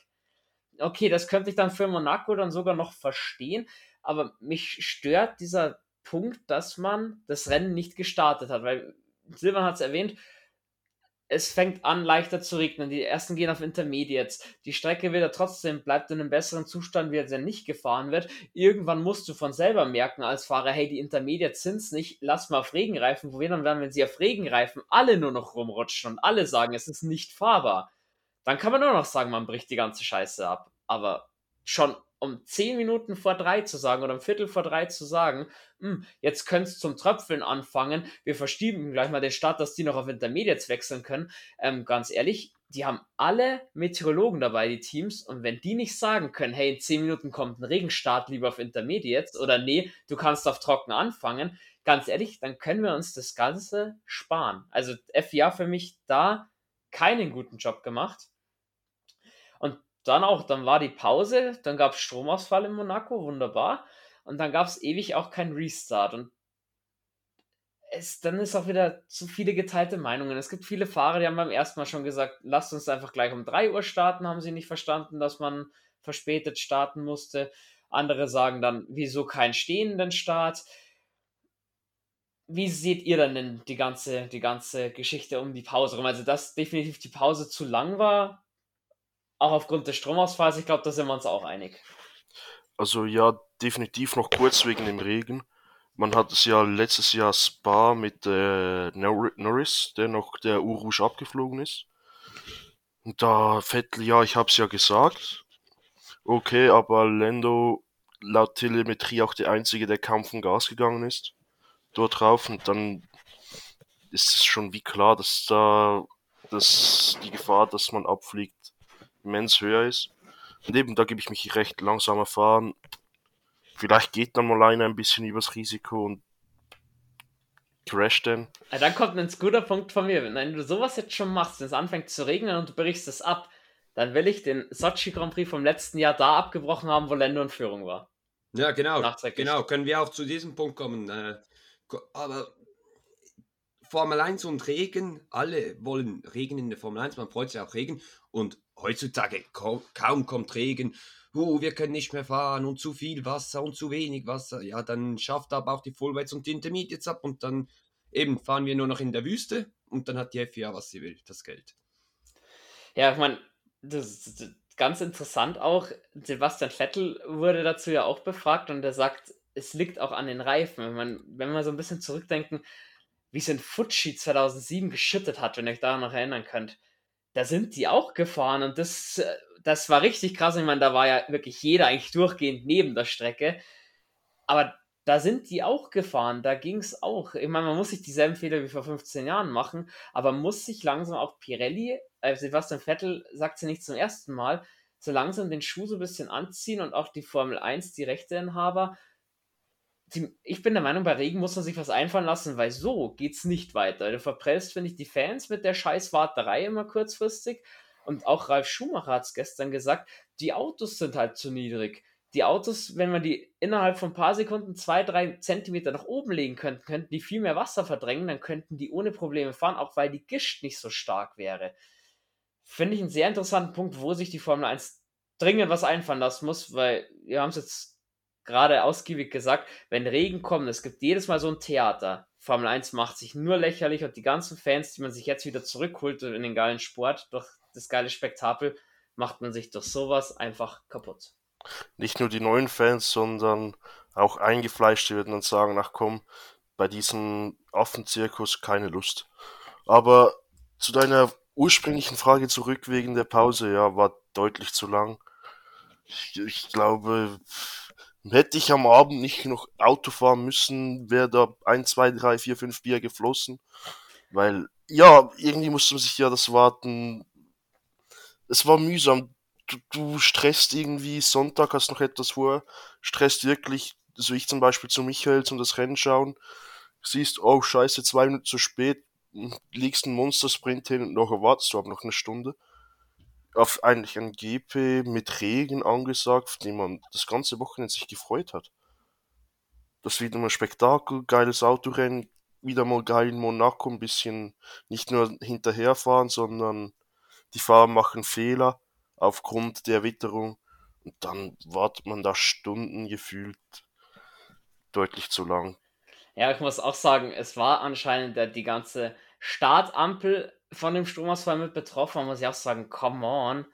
Speaker 1: okay, das könnte ich dann für Monaco dann sogar noch verstehen, aber mich stört dieser Punkt, dass man das Rennen nicht gestartet hat, weil Silvan hat es erwähnt, es fängt an leichter zu regnen, die ersten gehen auf Intermediates, die Strecke wieder trotzdem bleibt in einem besseren Zustand, wie sie nicht gefahren wird. Irgendwann musst du von selber merken als Fahrer, hey, die Intermediates sind es nicht, lass mal auf Regenreifen probieren dann, wenn sie auf Regenreifen alle nur noch rumrutschen und alle sagen, es ist nicht fahrbar dann kann man nur noch sagen, man bricht die ganze Scheiße ab. Aber schon um 10 Minuten vor drei zu sagen oder um Viertel vor drei zu sagen, hm, jetzt könnte es zum Tröpfeln anfangen, wir verschieben gleich mal den Start, dass die noch auf Intermediates wechseln können. Ähm, ganz ehrlich, die haben alle Meteorologen dabei, die Teams, und wenn die nicht sagen können, hey, in 10 Minuten kommt ein Regenstart lieber auf Intermediates oder nee, du kannst auf trocken anfangen, ganz ehrlich, dann können wir uns das Ganze sparen. Also FIA für mich da keinen guten Job gemacht dann auch, dann war die Pause, dann gab es Stromausfall in Monaco, wunderbar. Und dann gab es ewig auch keinen Restart. Und es, dann ist auch wieder zu viele geteilte Meinungen. Es gibt viele Fahrer, die haben beim ersten Mal schon gesagt, lasst uns einfach gleich um 3 Uhr starten, haben sie nicht verstanden, dass man verspätet starten musste. Andere sagen dann, wieso keinen stehenden Start? Wie seht ihr dann die ganze, die ganze Geschichte um die Pause rum? Also, dass definitiv die Pause zu lang war, auch aufgrund des Stromausfalls, ich glaube, da sind wir uns auch einig.
Speaker 3: Also ja, definitiv noch kurz wegen dem Regen. Man hat es ja letztes Jahr Spa mit äh, Norris, der noch der Urush abgeflogen ist. Und da Vettel, ja, ich habe es ja gesagt. Okay, aber Lando laut Telemetrie auch der einzige, der kaum vom Gas gegangen ist. Dort drauf und dann ist es schon wie klar, dass da dass die Gefahr, dass man abfliegt, immens höher ist. Und eben, da gebe ich mich recht langsam erfahren. Vielleicht geht dann mal einer ein bisschen übers Risiko und crasht dann.
Speaker 1: Ja, dann kommt ein guter Punkt von mir. Wenn du sowas jetzt schon machst, wenn es anfängt zu regnen und du brichst es ab, dann will ich den Sochi Grand Prix vom letzten Jahr da abgebrochen haben, wo Lando in Führung war.
Speaker 2: Ja, genau. Genau, können wir auch zu diesem Punkt kommen. Äh, aber Formel 1 und Regen, alle wollen Regen in der Formel 1, man freut sich auch Regen. Und heutzutage kaum, kaum kommt Regen, uh, wir können nicht mehr fahren und zu viel Wasser und zu wenig Wasser, ja, dann schafft aber auch die Fullweights und die Intermediates ab und dann eben fahren wir nur noch in der Wüste und dann hat die FIA, was sie will, das Geld.
Speaker 1: Ja, ich meine, das ist ganz interessant auch, Sebastian Vettel wurde dazu ja auch befragt und er sagt, es liegt auch an den Reifen. Wenn, man, wenn wir so ein bisschen zurückdenken, wie es in Fuji 2007 geschüttet hat, wenn ihr euch daran noch erinnern könnt. Da sind die auch gefahren und das, äh, das war richtig krass. Ich meine, da war ja wirklich jeder eigentlich durchgehend neben der Strecke. Aber da sind die auch gefahren, da ging es auch. Ich meine, man muss sich dieselben Fehler wie vor 15 Jahren machen, aber muss sich langsam auch Pirelli, äh, Sebastian Vettel sagt sie nicht zum ersten Mal, so langsam den Schuh so ein bisschen anziehen und auch die Formel 1, die Rechteinhaber ich bin der Meinung, bei Regen muss man sich was einfallen lassen, weil so geht's nicht weiter. Du verprellst, finde ich, die Fans mit der scheiß Warterei immer kurzfristig. Und auch Ralf Schumacher hat es gestern gesagt, die Autos sind halt zu niedrig. Die Autos, wenn man die innerhalb von ein paar Sekunden zwei, drei Zentimeter nach oben legen könnten, könnten die viel mehr Wasser verdrängen, dann könnten die ohne Probleme fahren, auch weil die Gischt nicht so stark wäre. Finde ich einen sehr interessanten Punkt, wo sich die Formel 1 dringend was einfallen lassen muss, weil wir haben es jetzt gerade ausgiebig gesagt, wenn Regen kommt, es gibt jedes Mal so ein Theater. Formel 1 macht sich nur lächerlich und die ganzen Fans, die man sich jetzt wieder zurückholt in den geilen Sport, durch das geile Spektakel, macht man sich durch sowas einfach kaputt.
Speaker 3: Nicht nur die neuen Fans, sondern auch Eingefleischte würden dann sagen, ach komm, bei diesem Affenzirkus keine Lust. Aber zu deiner ursprünglichen Frage zurück wegen der Pause, ja, war deutlich zu lang. Ich, ich glaube, Hätte ich am Abend nicht noch Auto fahren müssen, wäre da ein, zwei, drei, vier, fünf Bier geflossen. Weil, ja, irgendwie musste man sich ja das Warten. Es war mühsam. Du, du stresst irgendwie, Sonntag hast noch etwas vor, stresst wirklich, so ich zum Beispiel zu Michael zum das Rennen schauen, siehst, oh scheiße, zwei Minuten zu spät, liegst einen Monstersprint hin und noch erwartest du aber noch eine Stunde auf eigentlich ein GP mit Regen angesagt, auf den man das ganze Wochenende sich gefreut hat. Das wieder mal Spektakel, geiles Autorennen, wieder mal geil in Monaco, ein bisschen nicht nur hinterherfahren, sondern die Fahrer machen Fehler aufgrund der Witterung und dann wartet man da Stunden gefühlt deutlich zu lang.
Speaker 1: Ja, ich muss auch sagen, es war anscheinend die ganze Startampel von dem Stromausfall mit betroffen. Man muss ja auch sagen, come on.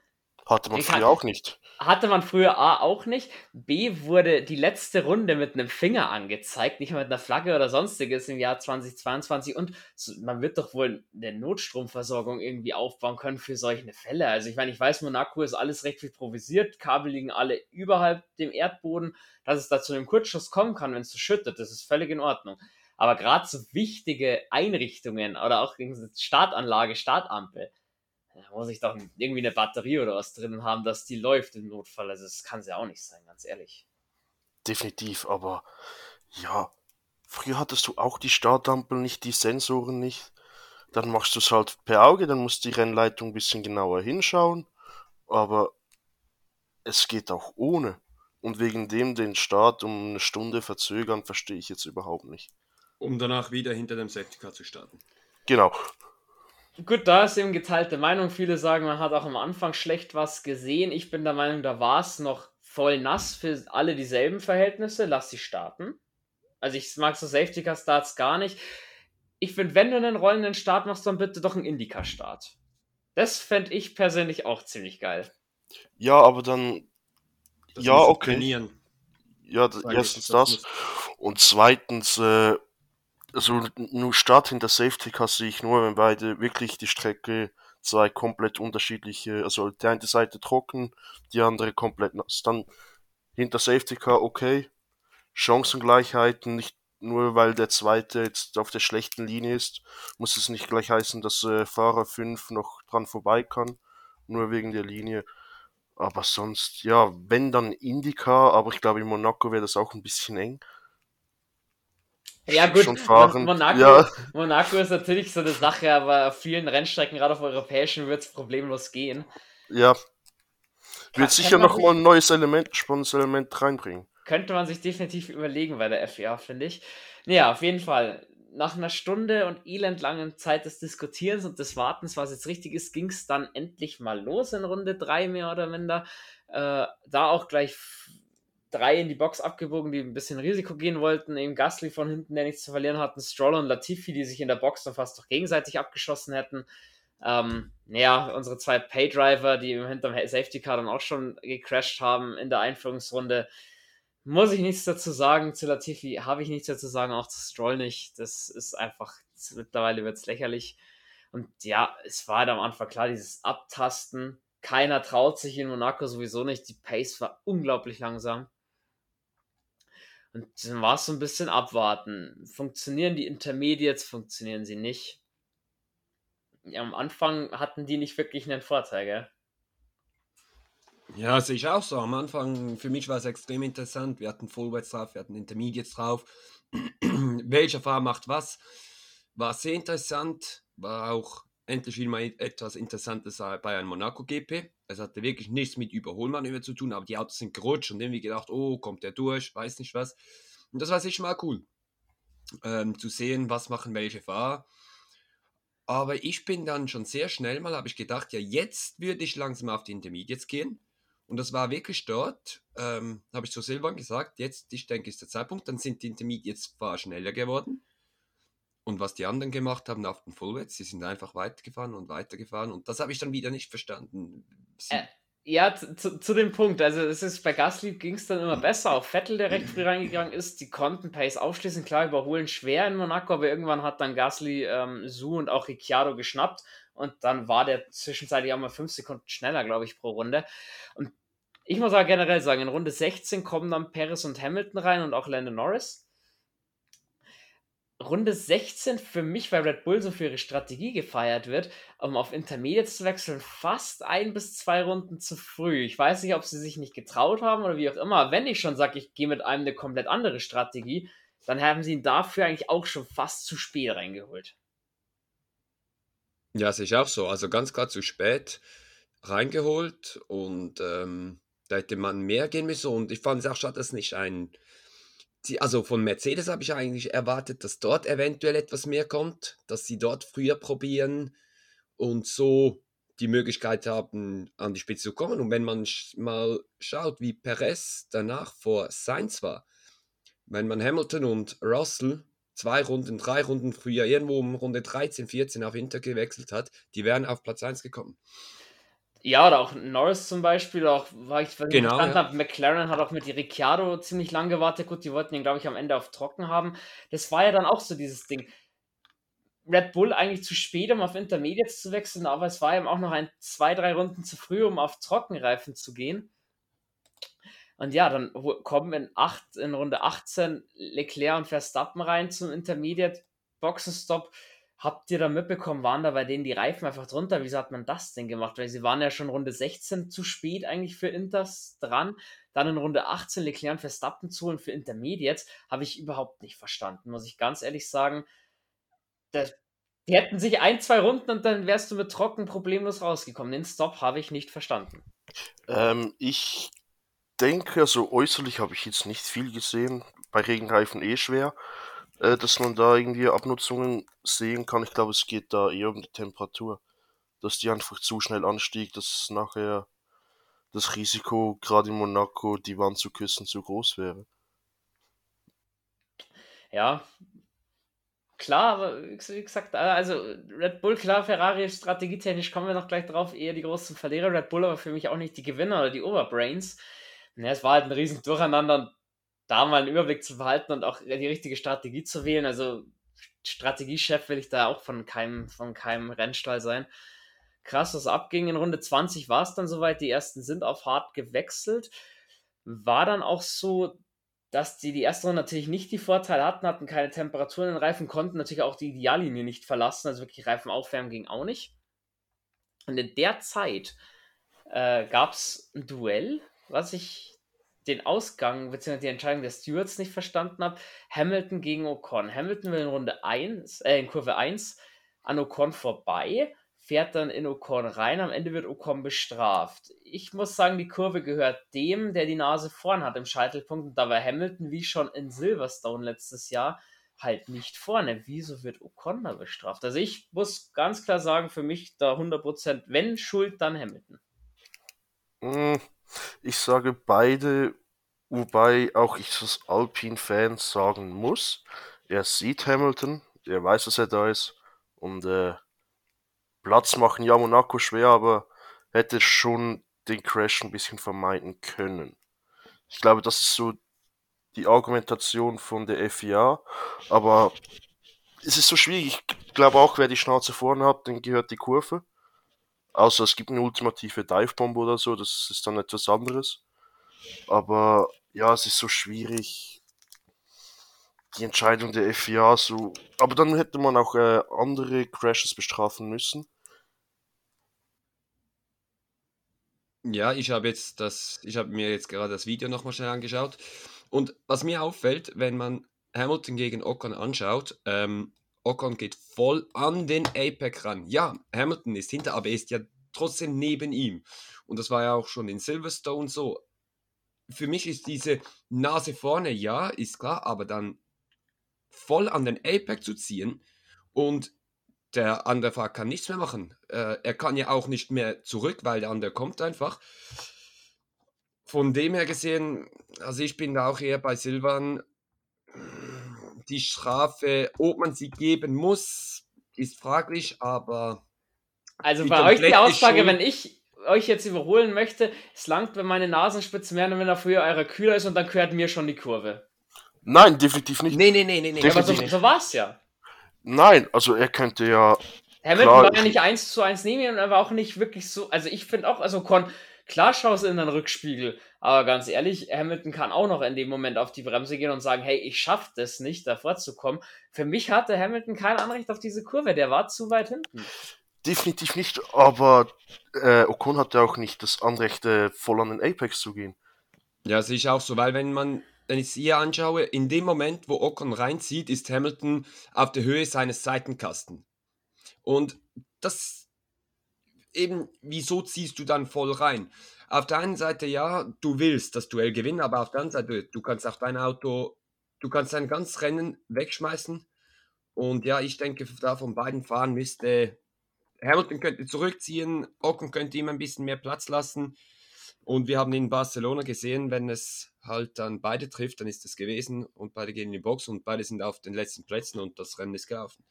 Speaker 3: Hatte man früher auch nicht.
Speaker 1: Hatte man früher A auch nicht. B wurde die letzte Runde mit einem Finger angezeigt, nicht mit einer Flagge oder sonstiges im Jahr 2022. Und man wird doch wohl eine Notstromversorgung irgendwie aufbauen können für solche Fälle. Also ich meine, ich weiß, Monaco ist alles recht viel provisiert. Kabel liegen alle überhalb dem Erdboden. Dass es da zu einem Kurzschuss kommen kann, wenn es so schüttet, das ist völlig in Ordnung. Aber gerade so wichtige Einrichtungen oder auch Startanlage, Startampel, da muss ich doch irgendwie eine Batterie oder was drin haben, dass die läuft im Notfall. Also das kann es ja auch nicht sein, ganz ehrlich.
Speaker 3: Definitiv, aber ja, früher hattest du auch die Startampel nicht, die Sensoren nicht. Dann machst du es halt per Auge, dann muss die Rennleitung ein bisschen genauer hinschauen. Aber es geht auch ohne. Und wegen dem den Start um eine Stunde verzögern, verstehe ich jetzt überhaupt nicht
Speaker 2: um danach wieder hinter dem Safety Car zu starten.
Speaker 3: Genau.
Speaker 1: Gut, da ist eben geteilte Meinung. Viele sagen, man hat auch am Anfang schlecht was gesehen. Ich bin der Meinung, da war es noch voll nass für alle dieselben Verhältnisse. Lass sie starten. Also ich mag so Safety Car Starts gar nicht. Ich finde, wenn du einen rollenden Start machst, dann bitte doch einen Indica Start. Das fände ich persönlich auch ziemlich geil.
Speaker 3: Ja, aber dann. Das ja, okay. Trainieren. Ja, erstens das. Und zweitens, äh, also nur Start hinter Safety Car sehe ich nur, wenn beide wirklich die Strecke zwei komplett unterschiedliche, also die eine Seite trocken, die andere komplett nass. Dann hinter Safety Car okay, Chancengleichheiten, nicht nur weil der zweite jetzt auf der schlechten Linie ist, muss es nicht gleich heißen, dass äh, Fahrer 5 noch dran vorbei kann, nur wegen der Linie. Aber sonst, ja, wenn dann Indica, aber ich glaube in Monaco wäre das auch ein bisschen eng.
Speaker 1: Ja, gut,
Speaker 3: Schon fahren.
Speaker 1: Monaco,
Speaker 3: Ja.
Speaker 1: Monaco ist natürlich so eine Sache, aber auf vielen Rennstrecken, gerade auf europäischen, wird es problemlos gehen.
Speaker 3: Ja, wird sicher noch mal ein neues Element, spannendes Element reinbringen.
Speaker 1: Könnte man sich definitiv überlegen bei der FIA, finde ich. Naja, auf jeden Fall. Nach einer Stunde und elendlangen Zeit des Diskutierens und des Wartens, was jetzt richtig ist, ging es dann endlich mal los in Runde 3 mehr oder minder. Äh, da auch gleich drei in die Box abgebogen, die ein bisschen Risiko gehen wollten. Eben Gasly von hinten, der nichts zu verlieren hatten. Stroll und Latifi, die sich in der Box dann fast doch gegenseitig abgeschossen hätten. Ähm, ja, unsere zwei Paydriver, die hinterm Safety Car dann auch schon gecrashed haben in der Einführungsrunde. Muss ich nichts dazu sagen. Zu Latifi habe ich nichts dazu sagen, auch zu Stroll nicht. Das ist einfach, mittlerweile wird es lächerlich. Und ja, es war halt am Anfang klar, dieses Abtasten. Keiner traut sich in Monaco sowieso nicht. Die Pace war unglaublich langsam. Und dann war es so ein bisschen abwarten. Funktionieren die Intermediates, funktionieren sie nicht. Ja, am Anfang hatten die nicht wirklich einen Vorteil, gell?
Speaker 2: Ja, sehe ich auch so. Am Anfang, für mich war es extrem interessant. Wir hatten Fullwets drauf, wir hatten Intermediates drauf. *clears throat* Welcher Fahrer macht was? War sehr interessant. War auch endlich mal etwas Interessantes bei einem Monaco GP. Es hatte wirklich nichts mit Überholmanöver zu tun, aber die Autos sind gerutscht und irgendwie gedacht, oh, kommt der durch, weiß nicht was. Und das war sicher mal cool, ähm, zu sehen, was machen welche Fahrer. Aber ich bin dann schon sehr schnell mal, habe ich gedacht, ja, jetzt würde ich langsam auf die Intermediates gehen. Und das war wirklich dort, ähm, habe ich zu Silvan gesagt, jetzt, ich denke, ist der Zeitpunkt, dann sind die Intermediates zwar schneller geworden. Und was die anderen gemacht haben auf den Fullwets, sie sind einfach weitergefahren und weitergefahren. Und das habe ich dann wieder nicht verstanden. Sie,
Speaker 1: Äh, Ja, zu, zu, dem Punkt. Also, es ist bei Gasly ging es dann immer besser. Auch Vettel, der recht früh reingegangen ist, die konnten Pace aufschließen. Klar, überholen schwer in Monaco, aber irgendwann hat dann Gasly, ähm, Su und auch Ricciardo geschnappt. Und dann war der zwischenzeitlich auch mal fünf Sekunden schneller, glaube ich, pro Runde. Und ich muss aber generell sagen, in Runde 16 kommen dann Perez und Hamilton rein und auch Lando Norris. Runde 16 für mich, weil Red Bull so für ihre Strategie gefeiert wird, um auf Intermediates zu wechseln, fast ein bis zwei Runden zu früh. Ich weiß nicht, ob sie sich nicht getraut haben oder wie auch immer. Wenn ich schon sage, ich gehe mit einem eine komplett andere Strategie, dann haben sie ihn dafür eigentlich auch schon fast zu spät reingeholt.
Speaker 2: Ja, sehe ich auch so. Also ganz klar zu spät reingeholt und ähm, da hätte man mehr gehen müssen. Und ich fand es auch schade, dass nicht ein. Sie- Also von Mercedes habe ich eigentlich erwartet, dass dort eventuell etwas mehr kommt, dass sie dort früher probieren und so die Möglichkeit haben, an die Spitze zu kommen. Und wenn man sch- mal schaut, wie Perez danach vor Sainz war, wenn man Hamilton und Russell zwei Runden, drei Runden früher, irgendwo um Runde 13, 14 auf Inter gewechselt hat, die wären auf Platz 1 gekommen.
Speaker 1: Ja, oder auch Norris zum Beispiel, auch, weil ich,
Speaker 2: Genau,
Speaker 1: verstanden
Speaker 2: ja.
Speaker 1: habe, McLaren hat auch mit Ricciardo ziemlich lang gewartet. Gut, die wollten ihn, glaube ich, am Ende auf trocken haben. Das war ja dann auch so dieses Ding. Red Bull eigentlich zu spät, um auf Intermediates zu wechseln, aber es war eben auch noch ein, zwei, drei Runden zu früh, um auf Trockenreifen zu gehen. Und ja, dann kommen in, acht, in Runde 18 Leclerc und Verstappen rein zum Intermediate Boxenstopp. Habt ihr da mitbekommen, waren da bei denen die Reifen einfach drunter? Wieso hat man das denn gemacht? Weil sie waren ja schon Runde 16 zu spät eigentlich für Inters dran. Dann in Runde 18 Leclerc und Verstappen zu holen für Intermediates, habe ich überhaupt nicht verstanden, muss ich ganz ehrlich sagen. Das, die hätten sich ein, zwei Runden und dann wärst du mit trocken problemlos rausgekommen. Den Stop habe ich nicht verstanden.
Speaker 3: Ähm, ich denke, also äußerlich habe ich jetzt nicht viel gesehen. Bei Regenreifen eh schwer, äh, dass man da irgendwie Abnutzungen sehen kann. Ich glaube, es geht da eher um die Temperatur. Dass die einfach zu schnell anstieg, dass nachher das Risiko, gerade in Monaco, die Wand zu küssen, zu groß wäre.
Speaker 1: Ja, klar, aber wie ges- wie gesagt, also Red Bull, klar, Ferrari strategietechnisch kommen wir noch gleich drauf, eher die großen Verlierer. Red Bull aber für mich auch nicht die Gewinner oder die Oberbrains. Ja, es war halt ein riesen Durcheinander, da mal einen Überblick zu behalten und auch die richtige Strategie zu wählen. Also Strategiechef will ich da auch von keinem, von keinem Rennstall sein. Krass, was abging. In Runde 20 war es dann soweit. Die ersten sind auf hart gewechselt. War dann auch so, dass die die erste Runde natürlich nicht die Vorteile hatten, hatten keine Temperaturen in den Reifen, konnten natürlich auch die Ideallinie nicht verlassen, also wirklich Reifen aufwärmen ging auch nicht. Und in der Zeit äh, gab es ein Duell, was ich den Ausgang bzw. die Entscheidung der Stewards nicht verstanden habe. Hamilton gegen Ocon. Hamilton will in Runde 1, äh, in Kurve 1 an Ocon vorbei, fährt dann in Ocon rein, am Ende wird Ocon bestraft. Ich muss sagen, die Kurve gehört dem, der die Nase vorn hat im Scheitelpunkt und da war Hamilton wie schon in Silverstone letztes Jahr halt nicht vorne. Wieso wird Ocon da bestraft? Also ich muss ganz klar sagen, für mich da 100%, wenn Schuld, dann Hamilton.
Speaker 3: Hm, ich sage beide, wobei auch ich als Alpine-Fan sagen muss, er sieht Hamilton, er weiß, dass er da ist und äh, Platz machen ja Monaco schwer, aber hätte schon den Crash ein bisschen vermeiden können. Ich glaube, das ist so die Argumentation von der FIA, aber es ist so schwierig. Ich glaube auch, wer die Schnauze vorne hat, den gehört die Kurve. Außer es gibt eine ultimative Divebomb oder so, das ist dann etwas anderes. Aber ja, es ist so schwierig, die Entscheidung der FIA so. Aber dann hätte man auch äh, andere Crashes bestrafen müssen.
Speaker 2: Ja, ich habe jetzt das, ich habe mir jetzt gerade das Video nochmal schnell angeschaut. Und was mir auffällt, wenn man Hamilton gegen Ocon anschaut, ähm, Ocon geht voll an den Apex ran. Ja, Hamilton ist hinter, aber er ist ja trotzdem neben ihm. Und das war ja auch schon in Silverstone so. Für mich ist diese Nase vorne, ja, ist klar, aber dann voll an den Apex zu ziehen und der andere Fahrer kann nichts mehr machen. Äh, er kann ja auch nicht mehr zurück, weil der andere kommt einfach. Von dem her gesehen, also ich bin da auch eher bei Silvan, die Strafe, ob man sie geben muss, ist fraglich, aber.
Speaker 1: Also bei euch die Aussage, wenn ich euch jetzt überholen möchte, es langt, wenn meine Nasenspitze mehr, wenn er früher eurer kühler ist und dann gehört mir schon die Kurve.
Speaker 3: Nein, definitiv nicht.
Speaker 1: Nee, nee, nee, nee, nee. Aber so, so war es ja.
Speaker 3: Nein, also er könnte ja.
Speaker 1: Hamilton klar, war ja nicht eins zu eins neben ihm und er war auch nicht wirklich so. Also ich finde auch, also Con, klar schaust in den Rückspiegel, aber ganz ehrlich, Hamilton kann auch noch in dem Moment auf die Bremse gehen und sagen, hey, ich schaff das nicht, davor zu kommen. Für mich hatte Hamilton kein Anrecht auf diese Kurve, der war zu weit hinten.
Speaker 3: Definitiv nicht, aber äh, Ocon hatte auch nicht das Anrecht, äh, voll an den Apex zu gehen.
Speaker 2: Ja, sehe ich auch so, weil wenn man, wenn ich es hier anschaue, in dem Moment, wo Ocon reinzieht, ist Hamilton auf der Höhe seines Seitenkasten. Und das eben, wieso ziehst du dann voll rein? Auf der einen Seite ja, du willst das Duell gewinnen, aber auf der anderen Seite, du kannst auch dein Auto, du kannst dein ganzes Rennen wegschmeißen. Und ja, ich denke, da von beiden Fahren müsste Hamilton könnte zurückziehen, Ocon könnte ihm ein bisschen mehr Platz lassen. Und wir haben in Barcelona gesehen, wenn es halt dann beide trifft, dann ist es gewesen und beide gehen in die Box und beide sind auf den letzten Plätzen und das Rennen ist gelaufen.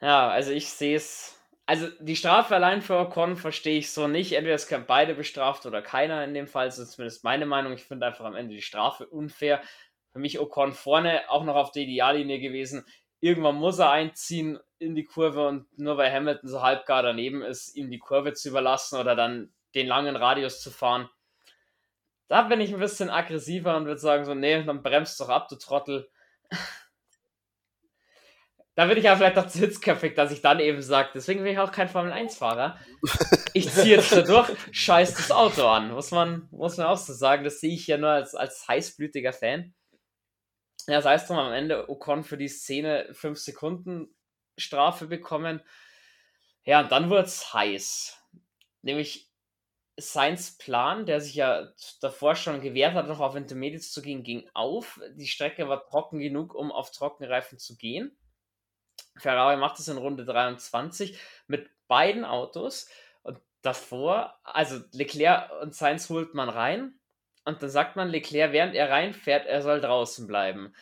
Speaker 1: Ja, also ich sehe es also die Strafe allein für Ocon verstehe ich so nicht. Entweder es können beide bestraft oder keiner in dem Fall. Das ist zumindest meine Meinung. Ich finde einfach am Ende die Strafe unfair. Für mich Ocon vorne auch noch auf der Ideallinie gewesen. Irgendwann muss er einziehen in die Kurve und nur weil Hamilton so halb gar daneben ist, ihm die Kurve zu überlassen oder dann den langen Radius zu fahren. Da bin ich ein bisschen aggressiver und würde sagen so, nee, dann bremst doch ab, du Trottel. *laughs* Da bin ich ja vielleicht auch zu hitzköpfig, dass ich dann eben sage, deswegen bin ich auch kein Formel-1-Fahrer. Ich ziehe jetzt da durch, scheiß das Auto an. Muss man, muss man auch so sagen. Das sehe ich ja nur als, als heißblütiger Fan. Ja, das heißt drum am Ende Ocon für die Szene 5 Sekunden Strafe bekommen. Ja, und dann wurde es heiß. Nämlich Seins Plan, der sich ja davor schon gewehrt hat, noch auf Intermediates zu gehen, ging auf. Die Strecke war trocken genug, um auf Trockenreifen zu gehen. Ferrari macht es in Runde 23 mit beiden Autos und davor, also Leclerc und Sainz holt man rein und dann sagt man Leclerc, während er reinfährt, er soll draußen bleiben.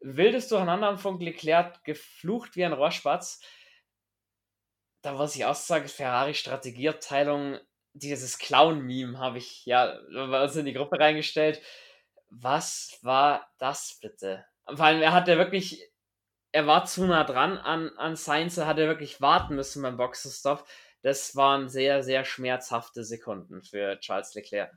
Speaker 1: Wildes Durcheinander am Funk, Leclerc geflucht wie ein Rohrspatz. Da muss ich auch sagen, Ferrari Strategieabteilung, dieses Clown-Meme habe ich ja bei uns in die Gruppe reingestellt. Was war das bitte? Vor allem, er hat ja wirklich er war zu nah dran an, an Sainz, er hatte wirklich warten müssen beim Boxenstopp. Das waren sehr, sehr schmerzhafte Sekunden für Charles Leclerc.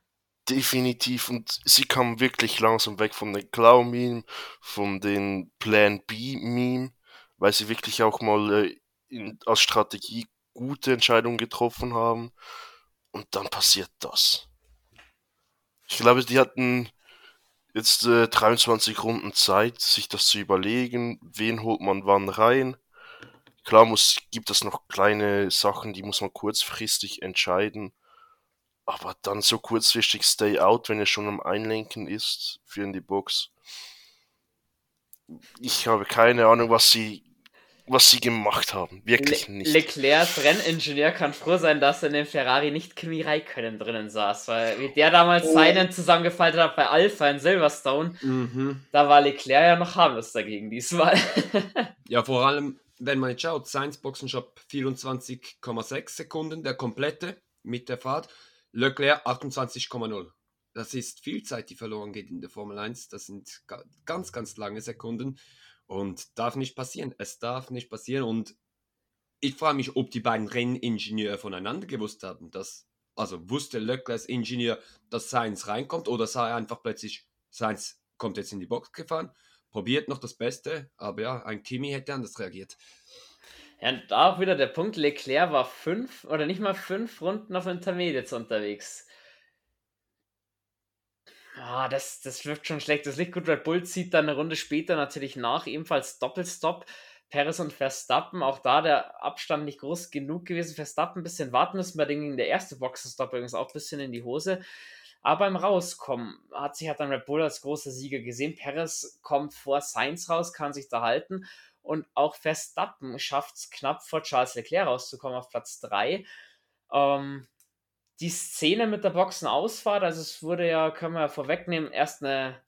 Speaker 3: Definitiv. Und sie kam wirklich langsam weg von den Clown-Meme, von den Plan B-Meme, weil sie wirklich auch mal äh, in, als Strategie gute Entscheidungen getroffen haben. Und dann passiert das. Ich glaube, die hatten jetzt äh, 23 Runden Zeit, sich das zu überlegen, wen holt man wann rein. Klar muss, gibt es noch kleine Sachen, die muss man kurzfristig entscheiden. Aber dann so kurzfristig Stay Out, wenn er schon am Einlenken ist für in die Box. Ich habe keine Ahnung, was sie, was sie gemacht haben. Wirklich
Speaker 1: Le
Speaker 3: nicht.
Speaker 1: Leclercs Renningenieur kann froh sein, dass er in dem Ferrari nicht Kimi Räikkönen drinnen saß, weil wie der damals
Speaker 3: Oh.
Speaker 1: seinen zusammengefaltet hat bei Alpha in Silverstone,
Speaker 2: Mhm.
Speaker 1: da war Leclerc ja noch harmlos dagegen diesmal. *laughs*
Speaker 2: Ja, vor allem, wenn man jetzt schaut, Science Boxenshop 24,6 Sekunden, der komplette mit der Fahrt. Leclerc 28,0. Das ist viel Zeit, die verloren geht in der Formel 1. Das sind ga- ganz, ganz lange Sekunden und darf nicht passieren. Es darf nicht passieren und ich frage mich, ob die beiden Renningenieure voneinander gewusst haben. Dass, also wusste Leclercs Ingenieur, dass Sainz reinkommt oder sah er einfach plötzlich, Sainz kommt jetzt in die Box gefahren, probiert noch das Beste, aber ja, ein Kimi hätte anders reagiert.
Speaker 1: Ja, da auch wieder der Punkt, Leclerc war fünf oder nicht mal fünf Runden auf Intermediates unterwegs. Ah, das, das wirkt schon schlecht. Das liegt gut. Red Bull zieht dann eine Runde später natürlich nach, ebenfalls Doppelstopp. Perez und Verstappen, auch da der Abstand nicht groß genug gewesen. Verstappen ein bisschen warten müssen, bei denen ging der erste Boxenstopp übrigens auch ein bisschen in die Hose. Aber beim Rauskommen hat sich hat dann Red Bull als großer Sieger gesehen. Perez kommt vor Sainz raus, kann sich da halten. Und auch Verstappen schafft es knapp vor Charles Leclerc rauszukommen auf Platz 3. Ähm, die Szene mit der Boxenausfahrt, also es wurde ja, können wir ja vorwegnehmen, erst eine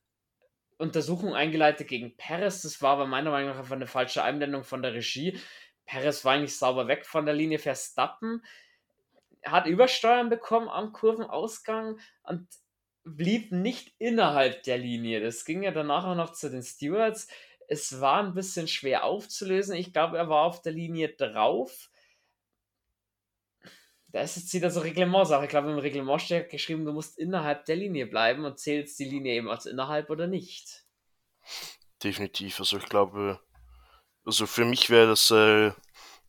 Speaker 1: Untersuchung eingeleitet gegen Perez. Das war aber meiner Meinung nach einfach eine falsche Einblendung von der Regie. Perez war eigentlich sauber weg von der Linie. Verstappen hat Übersteuern bekommen am Kurvenausgang und blieb nicht innerhalb der Linie. Das ging ja danach auch noch zu den Stewards. Es war ein bisschen schwer aufzulösen. Ich glaube, er war auf der Linie drauf. Da ist jetzt wieder so Reglementsache. Ich glaube, im Reglement steht geschrieben, du musst innerhalb der Linie bleiben und zählst die Linie eben als innerhalb oder nicht.
Speaker 3: Definitiv. Also ich glaube, also für mich wäre das äh,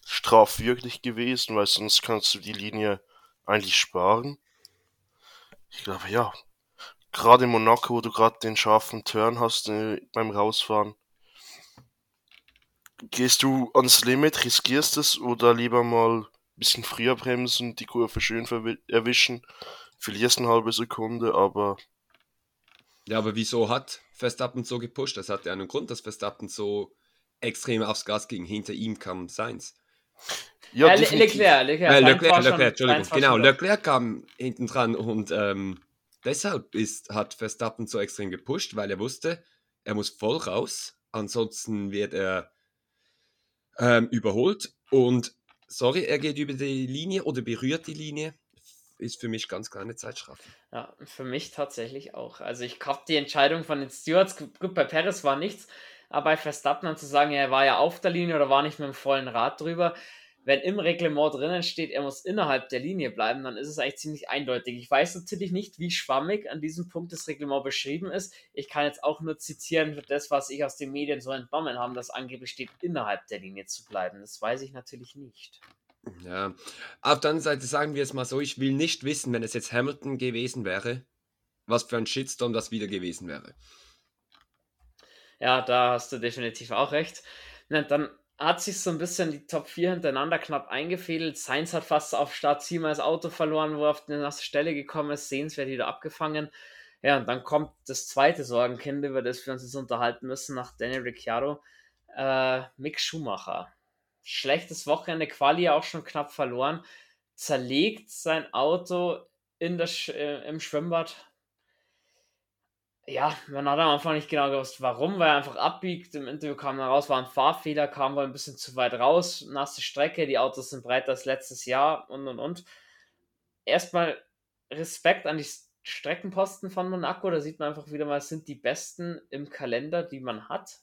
Speaker 3: strafwürdig gewesen, weil sonst kannst du die Linie eigentlich sparen. Ich glaube, ja. Gerade in Monaco, wo du gerade den scharfen Turn hast äh, beim Rausfahren. Gehst du ans Limit, riskierst es oder lieber mal bisschen früher bremsen, die Kurve schön erwischen, verlierst eine halbe Sekunde, aber
Speaker 2: Ja, aber wieso hat Verstappen so gepusht? Das hatte einen Grund, dass Verstappen so extrem aufs Gas ging. Hinter ihm kam Sainz.
Speaker 3: ja,
Speaker 1: äh,
Speaker 3: definitiv.
Speaker 1: Leclerc, Leclerc,
Speaker 2: Äh, Leclerc,
Speaker 1: schon-
Speaker 2: Leclerc, Entschuldigung. Genau. Leclerc kam hinten dran und ähm, deshalb ist, hat Verstappen so extrem gepusht, weil er wusste, er muss voll raus, ansonsten wird er ähm, überholt und sorry, er geht über die Linie oder berührt die Linie, ist für mich ganz kleine Zeitstrafe.
Speaker 1: Ja, für mich tatsächlich auch. Also ich habe die Entscheidung von den Stewards, gu- gut, bei Perez war nichts, aber bei Verstappen zu sagen, er war ja auf der Linie oder war nicht mit dem vollen Rad drüber, wenn im Reglement drinnen steht, er muss innerhalb der Linie bleiben, dann ist es eigentlich ziemlich eindeutig. Ich weiß natürlich nicht, wie schwammig an diesem Punkt das Reglement beschrieben ist. Ich kann jetzt auch nur zitieren für das, was ich aus den Medien so entnommen habe, dass angeblich steht, innerhalb der Linie zu bleiben. Das weiß ich natürlich nicht.
Speaker 2: Ja, auf der anderen Seite sagen wir es mal so, ich will nicht wissen, wenn es jetzt Hamilton gewesen wäre, was für ein Shitstorm das wieder gewesen wäre.
Speaker 1: Ja, da hast du definitiv auch recht. Na, dann hat sich so ein bisschen die Top 4 hintereinander knapp eingefädelt. Sainz hat fast auf Start 7 das Auto verloren, wo er auf die nasse Stelle gekommen ist. Sehenswert wieder abgefangen. Ja, und dann kommt das zweite Sorgenkind, über das wir uns jetzt unterhalten müssen, nach Daniel Ricciardo. Äh, Mick Schumacher. Schlechtes Wochenende, Quali auch schon knapp verloren. Zerlegt sein Auto in das, äh, im Schwimmbad ja, man hat am Anfang nicht genau gewusst, warum, weil er einfach abbiegt. Im Interview kam dann raus, war ein Fahrfehler, kam wohl ein bisschen zu weit raus, nasse Strecke, die Autos sind breiter als letztes Jahr und und und. Erstmal Respekt an die Streckenposten von Monaco, da sieht man einfach wieder mal, es sind die besten im Kalender, die man hat.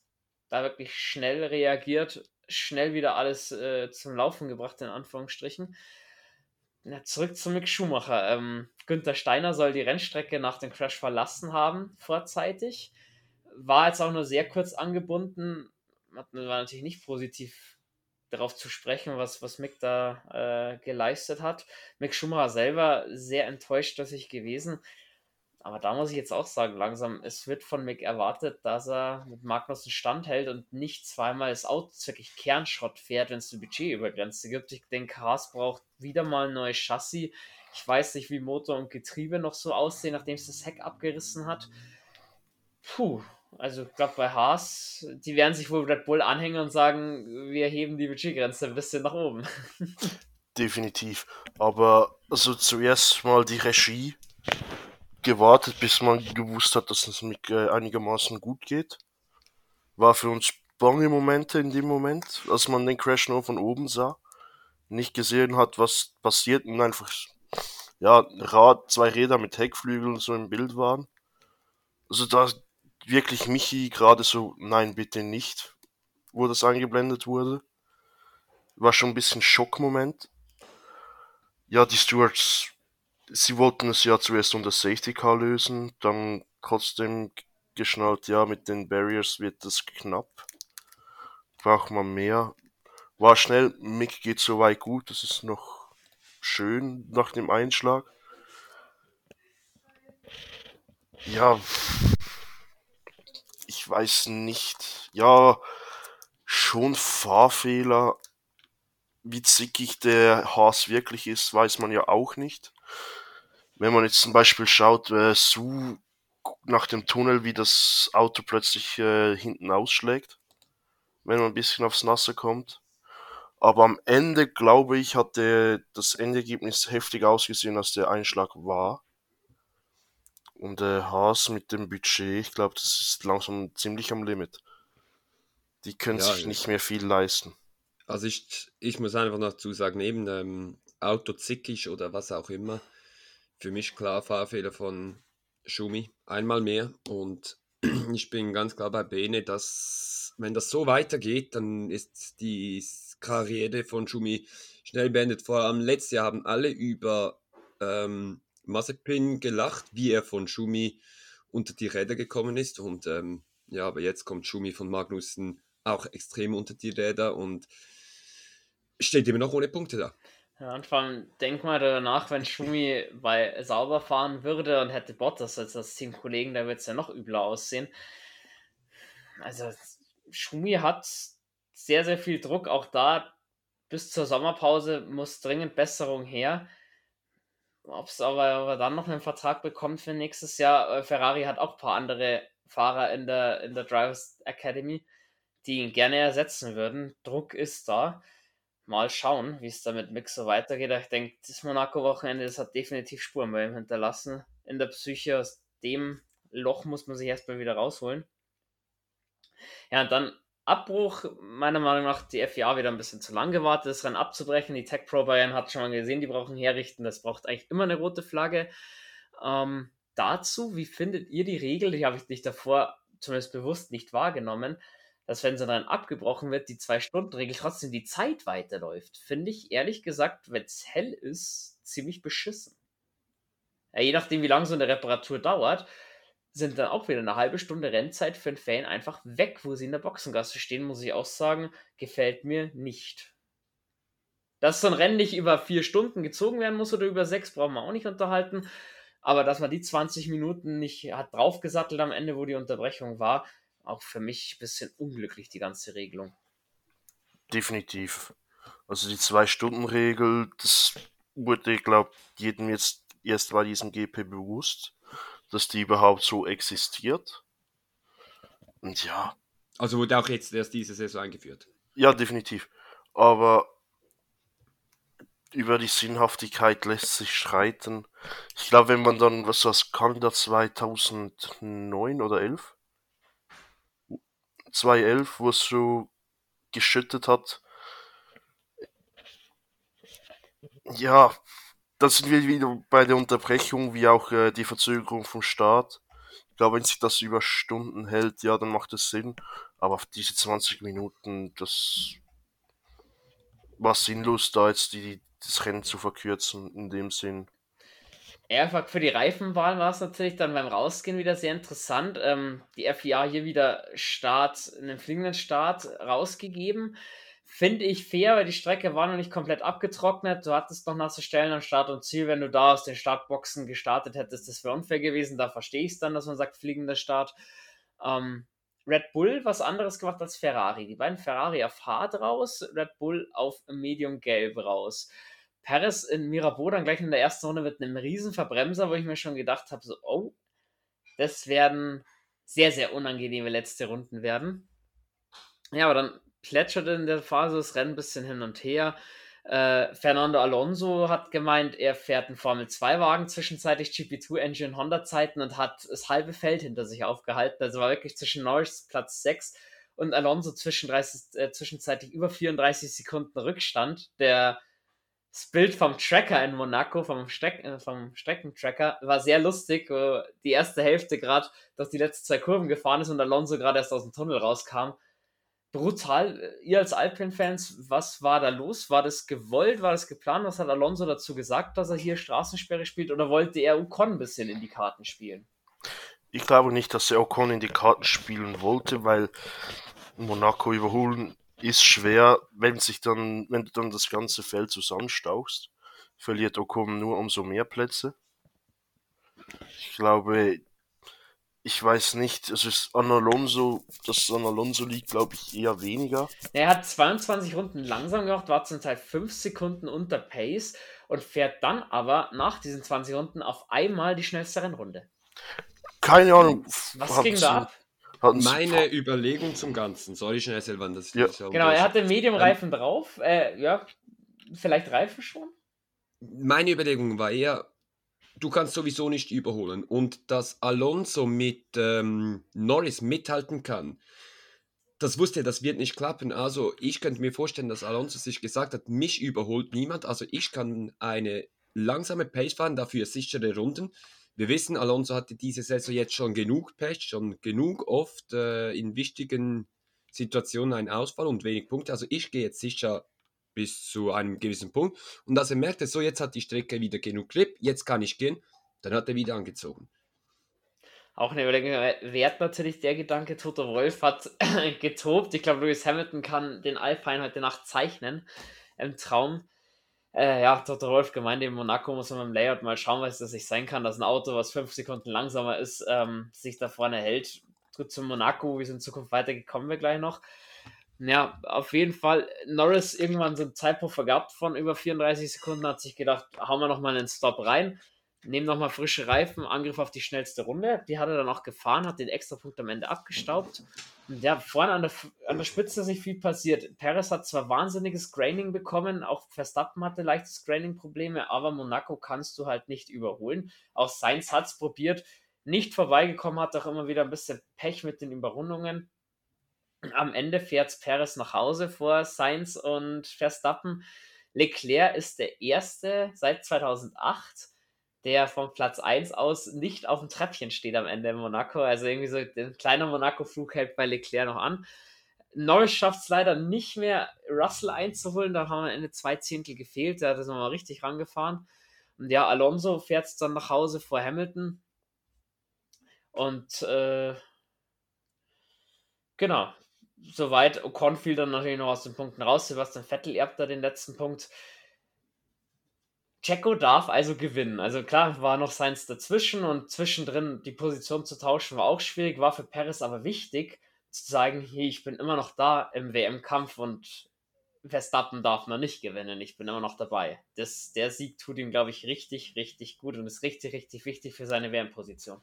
Speaker 1: Da wirklich schnell reagiert, schnell wieder alles äh, zum Laufen gebracht, in Anführungsstrichen. Na, zurück zu Mick Schumacher. Ähm, Günther Steiner soll die Rennstrecke nach dem Crash verlassen haben, vorzeitig. War jetzt auch nur sehr kurz angebunden. War natürlich nicht positiv darauf zu sprechen, was, was Mick da äh, geleistet hat. Mick Schumacher selber sehr enttäuscht, dass ich gewesen. Aber da muss ich jetzt auch sagen, langsam, es wird von Mick erwartet, dass er mit Magnussen standhält und nicht zweimal das Auto wirklich Kernschrott fährt, wenn es eine Budgetübergrenze gibt. Ich denke, Haas braucht wieder mal ein neues Chassis. Ich weiß nicht, wie Motor und Getriebe noch so aussehen, nachdem es das Heck abgerissen hat. Puh, also ich glaube bei Haas, die werden sich wohl Red Bull anhängen und sagen, wir heben die Budgetgrenze ein bisschen nach oben. *laughs*
Speaker 3: Definitiv. Aber also zuerst mal die Regie gewartet, bis man gewusst hat, dass es mit äh, einigermaßen gut geht. War für uns bange Momente in dem Moment, als man den Crash nur von oben sah. Nicht gesehen hat, was passiert und einfach, ja, Rad, zwei Räder mit Heckflügeln so im Bild waren. Also da wirklich Michi gerade so, nein, bitte nicht, wo das eingeblendet wurde. War schon ein bisschen Schockmoment. Ja, die Stewards sie wollten es ja zuerst unter Safety Car lösen, dann trotzdem geschnallt, ja, mit den Barriers wird das knapp. Braucht man mehr. War schnell, Mick geht soweit gut, das ist noch schön nach dem Einschlag. Ja, ich weiß nicht. Ja, schon Fahrfehler. Wie zickig der Haas wirklich ist, weiß man ja auch nicht wenn man jetzt zum Beispiel schaut, äh, Su nach dem Tunnel, wie das Auto plötzlich äh, hinten ausschlägt, wenn man ein bisschen aufs Nasse kommt. Aber am Ende, glaube ich, hat der, das Endergebnis heftig ausgesehen, als der Einschlag war. Und der Haas mit dem Budget, ich glaube, das ist langsam ziemlich am Limit. Die können ja, sich nicht mehr viel leisten.
Speaker 2: Also ich, ich muss einfach noch dazu sagen, eben ähm, Auto zickig oder was auch immer, für mich klar Fahrfehler von Schumi, einmal mehr. Und *clears throat* ich bin ganz klar bei Bene, dass wenn das so weitergeht, dann ist die Karriere von Schumi schnell beendet. Vor allem letztes Jahr haben alle über ähm, Mazepin gelacht, wie er von Schumi unter die Räder gekommen ist. Und ähm, ja, aber jetzt kommt Schumi von Magnussen auch extrem unter die Räder und steht immer noch ohne Punkte da.
Speaker 1: Ja, und vor allem denk mal danach, wenn Schumi bei sauber fahren würde und hätte Bottas als das Teamkollegen, da wird es ja noch übler aussehen. Also Schumi hat sehr, sehr viel Druck, auch da bis zur Sommerpause muss dringend Besserung her. Ob es aber, ob dann noch einen Vertrag bekommt für nächstes Jahr, äh, Ferrari hat auch ein paar andere Fahrer in der, in der Drivers Academy, die ihn gerne ersetzen würden. Druck ist da mal schauen, wie es da mit Mick so weitergeht. Ich denke, das Monaco-Wochenende, das hat definitiv Spuren bei ihm hinterlassen. In der Psyche aus dem Loch muss man sich erstmal wieder rausholen. Ja, und dann Abbruch, meiner Meinung nach, die FIA wieder ein bisschen zu lang gewartet, das Rennen abzubrechen. Die Tech Pro Bayern hat schon mal gesehen, die brauchen herrichten. Das braucht eigentlich immer eine rote Flagge. Ähm, dazu, wie findet ihr die Regel? Die habe ich nicht davor zumindest bewusst nicht wahrgenommen dass wenn sie dann abgebrochen wird, die Zwei-Stunden-Regel trotzdem die Zeit weiterläuft, finde ich ehrlich gesagt, wenn es hell ist, ziemlich beschissen. Ja, je nachdem, wie lange so eine Reparatur dauert, sind dann auch wieder eine halbe Stunde Rennzeit für einen Fan einfach weg, wo sie in der Boxengasse stehen, muss ich auch sagen, gefällt mir nicht. Dass so ein Rennen nicht über vier Stunden gezogen werden muss oder über sechs, brauchen wir auch nicht unterhalten. Aber dass man die 20 Minuten nicht hat draufgesattelt am Ende, wo die Unterbrechung war, auch für mich ein bisschen unglücklich, die ganze Regelung.
Speaker 3: Definitiv. Also die Zwei-Stunden-Regel, das wurde, glaube ich, jedem jetzt erst bei diesem GP bewusst, dass die überhaupt so existiert. Und ja.
Speaker 2: Also wurde auch jetzt erst diese Saison eingeführt.
Speaker 3: Ja, definitiv. Aber über die Sinnhaftigkeit lässt sich streiten. Ich glaube, wenn man dann, was das Kanada 2009 oder 11 2011, wo es so geschüttet hat. Ja, da sind wir wieder bei der Unterbrechung, wie auch äh, die Verzögerung vom Start. Ich glaube, wenn sich das über Stunden hält, ja, dann macht es Sinn. Aber auf diese 20 Minuten, das war sinnlos, da jetzt die, das Rennen zu verkürzen, in dem Sinn.
Speaker 1: Einfach für die Reifenwahl war es natürlich dann beim Rausgehen wieder sehr interessant. Ähm, die FIA hier wieder Start, einen fliegenden Start rausgegeben. Finde ich fair, weil die Strecke war noch nicht komplett abgetrocknet. Du hattest noch nasse Stellen an Start und Ziel. Wenn du da aus den Startboxen gestartet hättest, das wäre unfair gewesen. Da verstehe ich es dann, dass man sagt, fliegender Start. Ähm, Red Bull was anderes gemacht als Ferrari. Die beiden Ferrari auf Hard raus, Red Bull auf Medium Gelb raus. Perez in Mirabeau dann gleich in der ersten Runde mit einem riesen Verbremser, wo ich mir schon gedacht habe, so, oh, das werden sehr, sehr unangenehme letzte Runden werden. Ja, aber dann plätscherte in der Phase das Rennen ein bisschen hin und her. Äh, Fernando Alonso hat gemeint, er fährt einen Formel-2-Wagen zwischenzeitlich GP2 Engine Honda-Zeiten und hat das halbe Feld hinter sich aufgehalten. Also war wirklich zwischen Norris Platz 6 und Alonso zwischen 30, äh, zwischenzeitlich über 34 Sekunden Rückstand. Der das Bild vom Tracker in Monaco, vom, Streck, äh, vom Streckentracker, war sehr lustig, wo die erste Hälfte gerade durch die letzten zwei Kurven gefahren ist und Alonso gerade erst aus dem Tunnel rauskam. Brutal. Ihr als Alpine-Fans, was war da los? War das gewollt? War das geplant? Was hat Alonso dazu gesagt, dass er hier Straßensperre spielt? Oder wollte er Ocon ein bisschen in die Karten spielen?
Speaker 3: Ich glaube nicht, dass er Ocon in die Karten spielen wollte, weil Monaco überholen ist schwer, wenn sich dann, wenn du dann das ganze Feld zusammenstauchst, verliert Ocon nur umso mehr Plätze. Ich glaube, ich weiß nicht, es ist an Alonso, das an Alonso liegt, glaube ich, eher weniger.
Speaker 1: Er hat 22 Runden langsam gemacht, war zum Teil 5 Sekunden unter Pace und fährt dann aber nach diesen 20 Runden auf einmal die schnellste Rennrunde.
Speaker 3: Keine Ahnung.
Speaker 1: Was ging da ab?
Speaker 2: Meine Überlegung zum Ganzen. Sorry, schnell, Silvan. Das
Speaker 1: ja. Genau, er hatte Medium-Reifen ähm, drauf. Äh, ja, vielleicht Reifen schon?
Speaker 2: Meine Überlegung war eher, du kannst sowieso nicht überholen. Und dass Alonso mit ähm, Norris mithalten kann, das wusste er, das wird nicht klappen. Also ich könnte mir vorstellen, dass Alonso sich gesagt hat, mich überholt niemand. Also ich kann eine langsame Pace fahren, dafür sichere Runden. Wir wissen, Alonso hatte diese Saison jetzt schon genug Pech, schon genug oft äh, in wichtigen Situationen einen Ausfall und wenig Punkte. Also ich gehe jetzt sicher bis zu einem gewissen Punkt. Und als er merkte, so jetzt hat die Strecke wieder genug Grip, jetzt kann ich gehen, dann hat er wieder angezogen.
Speaker 1: Auch eine Überlegung wert natürlich der Gedanke, Toto Wolf hat *coughs* getobt. Ich glaube, Lewis Hamilton kann den Alpine heute Nacht zeichnen im Traum. Äh, ja, Dr. Wolf gemeint, in Monaco muss man beim Layout mal schauen, was das nicht sein kann, dass ein Auto, was fünf Sekunden langsamer ist, ähm, sich da vorne hält. Gut zu Monaco, wie es in Zukunft weitergeht, kommen wir gleich noch. Ja, auf jeden Fall, Norris irgendwann so einen Zeitpuffer gehabt von über 34 Sekunden, hat sich gedacht, hauen wir nochmal einen Stop rein nehmen nochmal frische Reifen, Angriff auf die schnellste Runde. Die hat er dann auch gefahren, hat den Extrapunkt am Ende abgestaubt. Und ja, vorne an der, an der Spitze ist nicht viel passiert. Perez hat zwar wahnsinniges Graining bekommen, auch Verstappen hatte leichtes Graining-Probleme, aber Monaco kannst du halt nicht überholen. Auch Sainz hat es probiert, nicht vorbeigekommen, hat auch immer wieder ein bisschen Pech mit den Überrundungen. Am Ende fährt Perez nach Hause vor Sainz und Verstappen. Leclerc ist der erste seit 2008, der vom Platz 1 aus nicht auf dem Treppchen steht am Ende in Monaco. Also irgendwie so ein kleiner Monaco-Flug hält bei Leclerc noch an. Norris schafft es leider nicht mehr, Russell einzuholen. Da haben wir Ende zwei Zehntel gefehlt. Da hat er mal richtig rangefahren. Und ja, Alonso fährt es dann nach Hause vor Hamilton. Und äh, genau, soweit. Ocon fiel dann natürlich noch aus den Punkten raus. Sebastian Vettel erbt da den letzten Punkt. Checo darf also gewinnen. Also klar, war noch Sainz dazwischen und zwischendrin die Position zu tauschen war auch schwierig, war für Perez aber wichtig zu sagen, hey, ich bin immer noch da im WM-Kampf und Verstappen darf noch nicht gewinnen, ich bin immer noch dabei. Das, der Sieg tut ihm, glaube ich, richtig, richtig gut und ist richtig, richtig wichtig für seine WM-Position.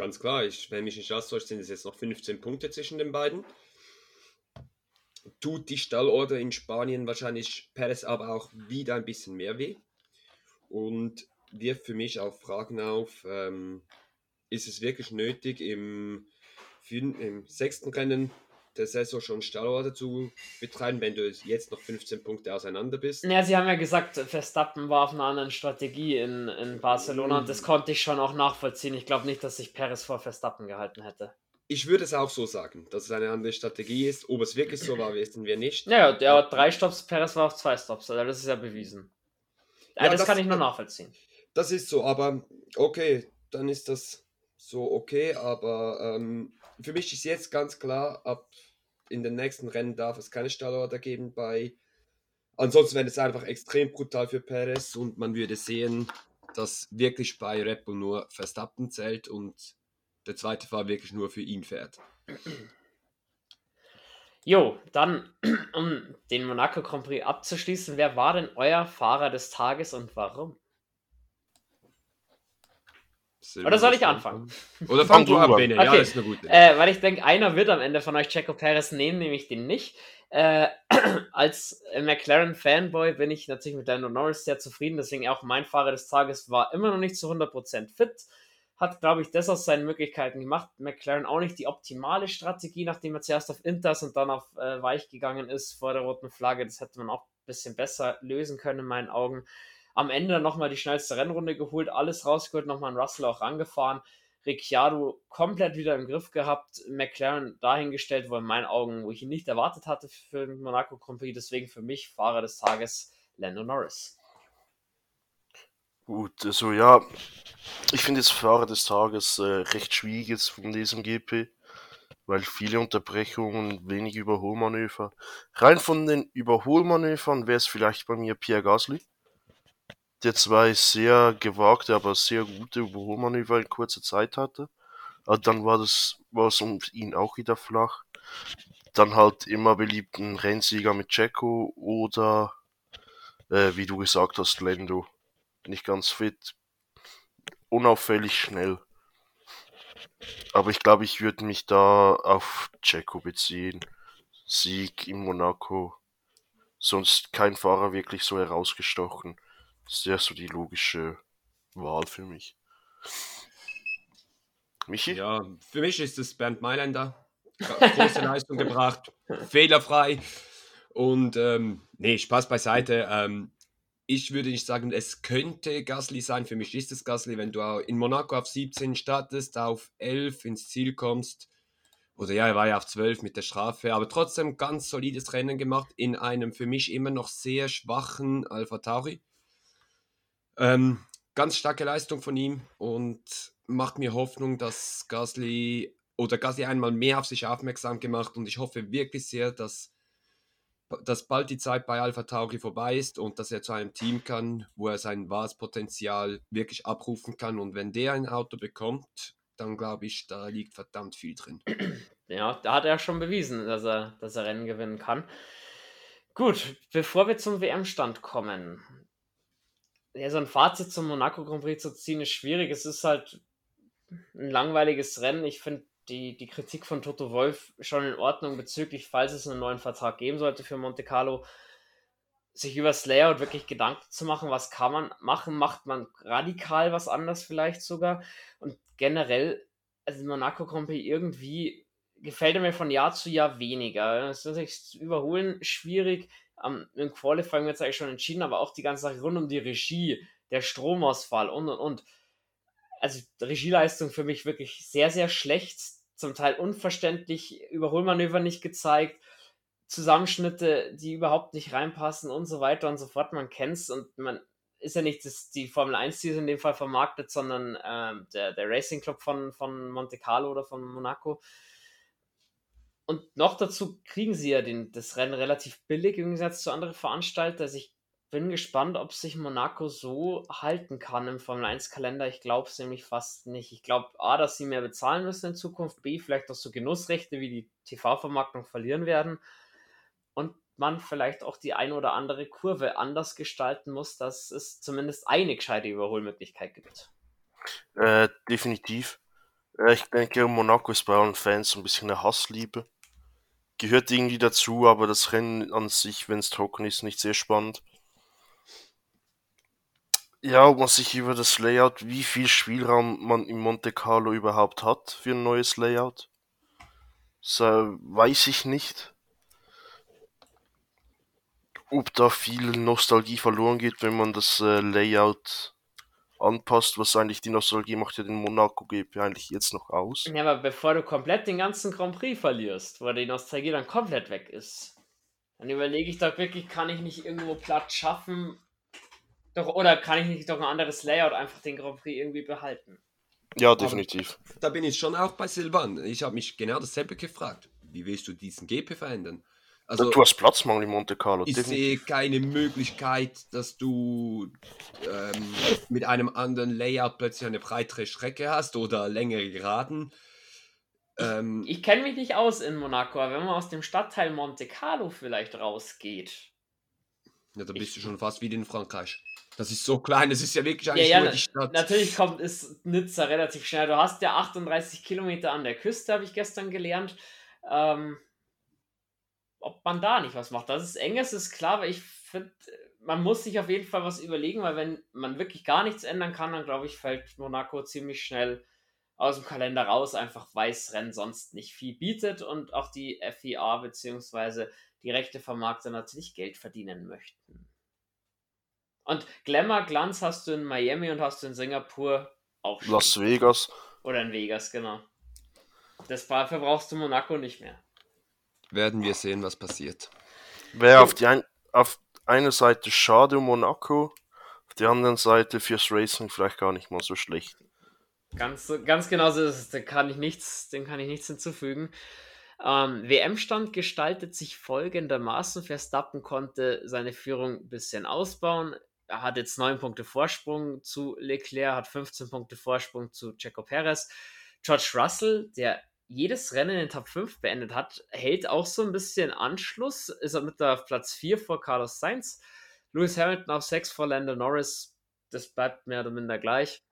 Speaker 2: Ganz klar, ich, wenn mich nicht austäuscht, sind es jetzt noch 15 Punkte zwischen den beiden. Tut die Stallorder in Spanien wahrscheinlich Perez aber auch wieder ein bisschen mehr weh? Und wirft für mich auch Fragen auf, ähm, ist es wirklich nötig im, im sechsten Rennen der Saison schon Stallorder zu betreiben, wenn du jetzt noch 15 Punkte auseinander bist?
Speaker 1: Ja, sie haben ja gesagt, Verstappen war auf einer anderen Strategie in, in Barcelona und das konnte ich schon auch nachvollziehen. Ich glaube nicht, dass sich Perez vor Verstappen gehalten hätte
Speaker 2: ich würde es auch so sagen, dass es eine andere Strategie ist. Ob es wirklich so war, wissen wir nicht.
Speaker 1: Ja, der hat drei Stops, Perez war auf zwei Stops, also das ist ja bewiesen. Ja, das, das, kann ich nur nachvollziehen.
Speaker 2: das ist so, aber okay, dann ist das so okay, aber ähm, für mich ist jetzt ganz klar, ab in den nächsten Rennen darf es keine Stallorder geben bei. Ansonsten wäre es einfach extrem brutal für Perez und man würde sehen, dass wirklich bei Red Bull nur Verstappen zählt und der zweite Fahrer wirklich nur für ihn fährt.
Speaker 1: Jo, dann, um den Monaco Grand Prix abzuschließen, wer war denn euer Fahrer des Tages und warum? Oder soll ich anfangen?
Speaker 2: Oder fang du ab, Bene. Okay. Ja, ist eine gute.
Speaker 1: Äh, weil ich denke, einer wird am Ende von euch Checo Perez nehmen, nämlich den nicht. Äh, *clears throat* als McLaren-Fanboy bin ich natürlich mit Lando Norris sehr zufrieden, deswegen auch mein Fahrer des Tages war immer noch nicht zu 100% fit. Hat, glaube ich, das aus seinen Möglichkeiten gemacht. McLaren auch nicht die optimale Strategie, nachdem er zuerst auf Inters und dann auf äh, Weich gegangen ist vor der roten Flagge. Das hätte man auch ein bisschen besser lösen können in meinen Augen am Ende nochmal die schnellste Rennrunde geholt, alles rausgeholt, nochmal einen Russell auch rangefahren. Ricciardo komplett wieder im Griff gehabt, McLaren dahingestellt, wo in meinen Augen, wo ich ihn nicht erwartet hatte für den Monaco Grand Prix, deswegen für mich Fahrer des Tages Lando Norris.
Speaker 3: Gut, also ja, ich finde jetzt Fahrer des Tages äh, recht schwierig jetzt von diesem GP, weil viele Unterbrechungen, wenig Überholmanöver. Rein von den Überholmanövern wäre es vielleicht bei mir Pierre Gasly der zwei sehr gewagte, aber sehr gute Überholmanöver in kurzer Zeit hatte. Aber dann war das, war es um ihn auch wieder flach. Dann halt immer beliebten Rennsieger mit Jacko oder, äh, wie du gesagt hast, Lendo. Nicht ganz fit, unauffällig schnell. Aber ich glaube, ich würde mich da auf Jacko beziehen. Sieg in Monaco. Sonst kein Fahrer wirklich so herausgestochen. Das wäre so die logische Wahl für mich.
Speaker 2: Michi? Ja, für mich ist es Bernd Mailänder. Große *laughs* Leistung gebracht, fehlerfrei. Und ähm, nee, Spaß beiseite. Ähm, ich würde nicht sagen, es könnte Gasly sein. Für mich ist es Gasly, wenn du in Monaco auf 17 startest, auf 11 ins Ziel kommst. Oder ja, er war ja auf 12 mit der Strafe, aber trotzdem ganz solides Rennen gemacht in einem für mich immer noch sehr schwachen Alpha Tauri. Ähm, ganz starke Leistung von ihm und macht mir Hoffnung, dass Gasly oder Gasly einmal mehr auf sich aufmerksam gemacht und ich hoffe wirklich sehr, dass, dass bald die Zeit bei Alpha Tauri vorbei ist und dass er zu einem Team kann, wo er sein wahres Potenzial wirklich abrufen kann und wenn der ein Auto bekommt, dann glaube ich, da liegt verdammt viel drin. *clears throat*
Speaker 1: Ja, da hat er schon bewiesen, dass er, dass er Rennen gewinnen kann. Gut, bevor wir zum WM-Stand kommen, ja, so ein Fazit zum Monaco Grand Prix zu ziehen ist schwierig. Es ist halt ein langweiliges Rennen. Ich finde die, die Kritik von Toto Wolf schon in Ordnung bezüglich, falls es einen neuen Vertrag geben sollte für Monte Carlo, sich über das Layout wirklich Gedanken zu machen, was kann man machen, macht man radikal was anders vielleicht sogar. Und generell, also Monaco Grand Prix irgendwie gefällt er mir von Jahr zu Jahr weniger. Es ist überholen schwierig am, im Qualifying wird es eigentlich schon entschieden, aber auch die ganze Sache rund um die Regie, der Stromausfall und und und. Also Regieleistung für mich wirklich sehr, sehr schlecht, zum Teil unverständlich, Überholmanöver nicht gezeigt, Zusammenschnitte, die überhaupt nicht reinpassen und so weiter und so fort. Man kennt es und man ist ja nicht das, die Formel 1, die in dem Fall vermarktet, sondern äh, der, der Racing Club von, von Monte Carlo oder von Monaco. Und noch dazu kriegen sie ja den, das Rennen relativ billig im Gegensatz zu anderen Veranstaltern. Also ich bin gespannt, ob sich Monaco so halten kann im Formel 1 Kalender. Ich glaube es nämlich fast nicht. Ich glaube A, dass sie mehr bezahlen müssen in Zukunft, B, vielleicht auch so Genussrechte wie die TV-Vermarktung verlieren werden und man vielleicht auch die eine oder andere Kurve anders gestalten muss, dass es zumindest eine gescheite Überholmöglichkeit gibt.
Speaker 3: Äh, definitiv. Äh, ich denke, Monaco ist bei allen Fans ein bisschen eine Hassliebe gehört irgendwie dazu, aber das Rennen an sich, wenn es trocken ist, nicht sehr spannend. Ja, ob man sich über das Layout, wie viel Spielraum man im Monte Carlo überhaupt hat für ein neues Layout, so, weiß ich nicht. Ob da viel Nostalgie verloren geht, wenn man das äh, Layout anpasst, was eigentlich die Nostalgie macht ja den Monaco GP eigentlich jetzt noch aus.
Speaker 1: Ja, aber bevor du komplett den ganzen Grand Prix verlierst, wo die Nostalgie dann komplett weg ist, dann überlege ich doch wirklich, kann ich nicht irgendwo Platz schaffen, Doch, oder kann ich nicht doch ein anderes Layout einfach den Grand Prix irgendwie behalten?
Speaker 3: Ja, definitiv.
Speaker 2: Da bin ich schon auch bei Silvan. Ich habe mich genau dasselbe gefragt. Wie willst du diesen GP verändern? Also,
Speaker 3: du hast Platzmangel in Monte Carlo.
Speaker 2: ich sehe keine Möglichkeit, dass du ähm, mit einem anderen Layout plötzlich eine breitere Strecke hast oder längere Geraden. Ähm,
Speaker 1: Ich kenne mich nicht aus in Monaco, aber wenn man aus dem Stadtteil Monte Carlo vielleicht rausgeht.
Speaker 2: ja, da bist du schon fast wie in Frankreich. Das ist so klein, das ist ja wirklich
Speaker 1: Ja,
Speaker 2: eigentlich
Speaker 1: ja,
Speaker 2: nur
Speaker 1: na-
Speaker 2: die Stadt.
Speaker 1: natürlich kommt ist Nizza relativ schnell. Du hast ja 38 Kilometer an der Küste, habe ich gestern gelernt. Ähm, ob man da nicht was macht. Das ist eng, es ist klar, aber ich finde, man muss sich auf jeden Fall was überlegen, weil wenn man wirklich gar nichts ändern kann, dann glaube ich, fällt Monaco ziemlich schnell aus dem Kalender raus, einfach weil das Rennen sonst nicht viel bietet und auch die FIA bzw. die Rechtevermarkter natürlich Geld verdienen möchten. Und Glamour, Glanz hast du in Miami und hast du in Singapur auch schon.
Speaker 3: Las Vegas.
Speaker 1: Oder in Vegas, genau. Das dafür brauchst du Monaco nicht mehr.
Speaker 2: Werden wir sehen, was passiert.
Speaker 3: Wäre auf die ein, auf eine Seite schade um Monaco, auf der anderen Seite fürs Racing vielleicht gar nicht mal so schlecht.
Speaker 1: Ganz, ganz genau so ist es. Da kann ich nichts, dem kann ich nichts hinzufügen. Ähm, WM-Stand gestaltet sich folgendermaßen. Verstappen konnte seine Führung ein bisschen ausbauen. Er hat jetzt 9 Punkte Vorsprung zu Leclerc, hat 15 Punkte Vorsprung zu Checo Perez. George Russell, der jedes Rennen in den Top 5 beendet hat, hält auch so ein bisschen Anschluss. Ist er mit auf Platz 4 vor Carlos Sainz. Lewis Hamilton auf 6 vor Lando Norris. Das bleibt mehr oder minder gleich.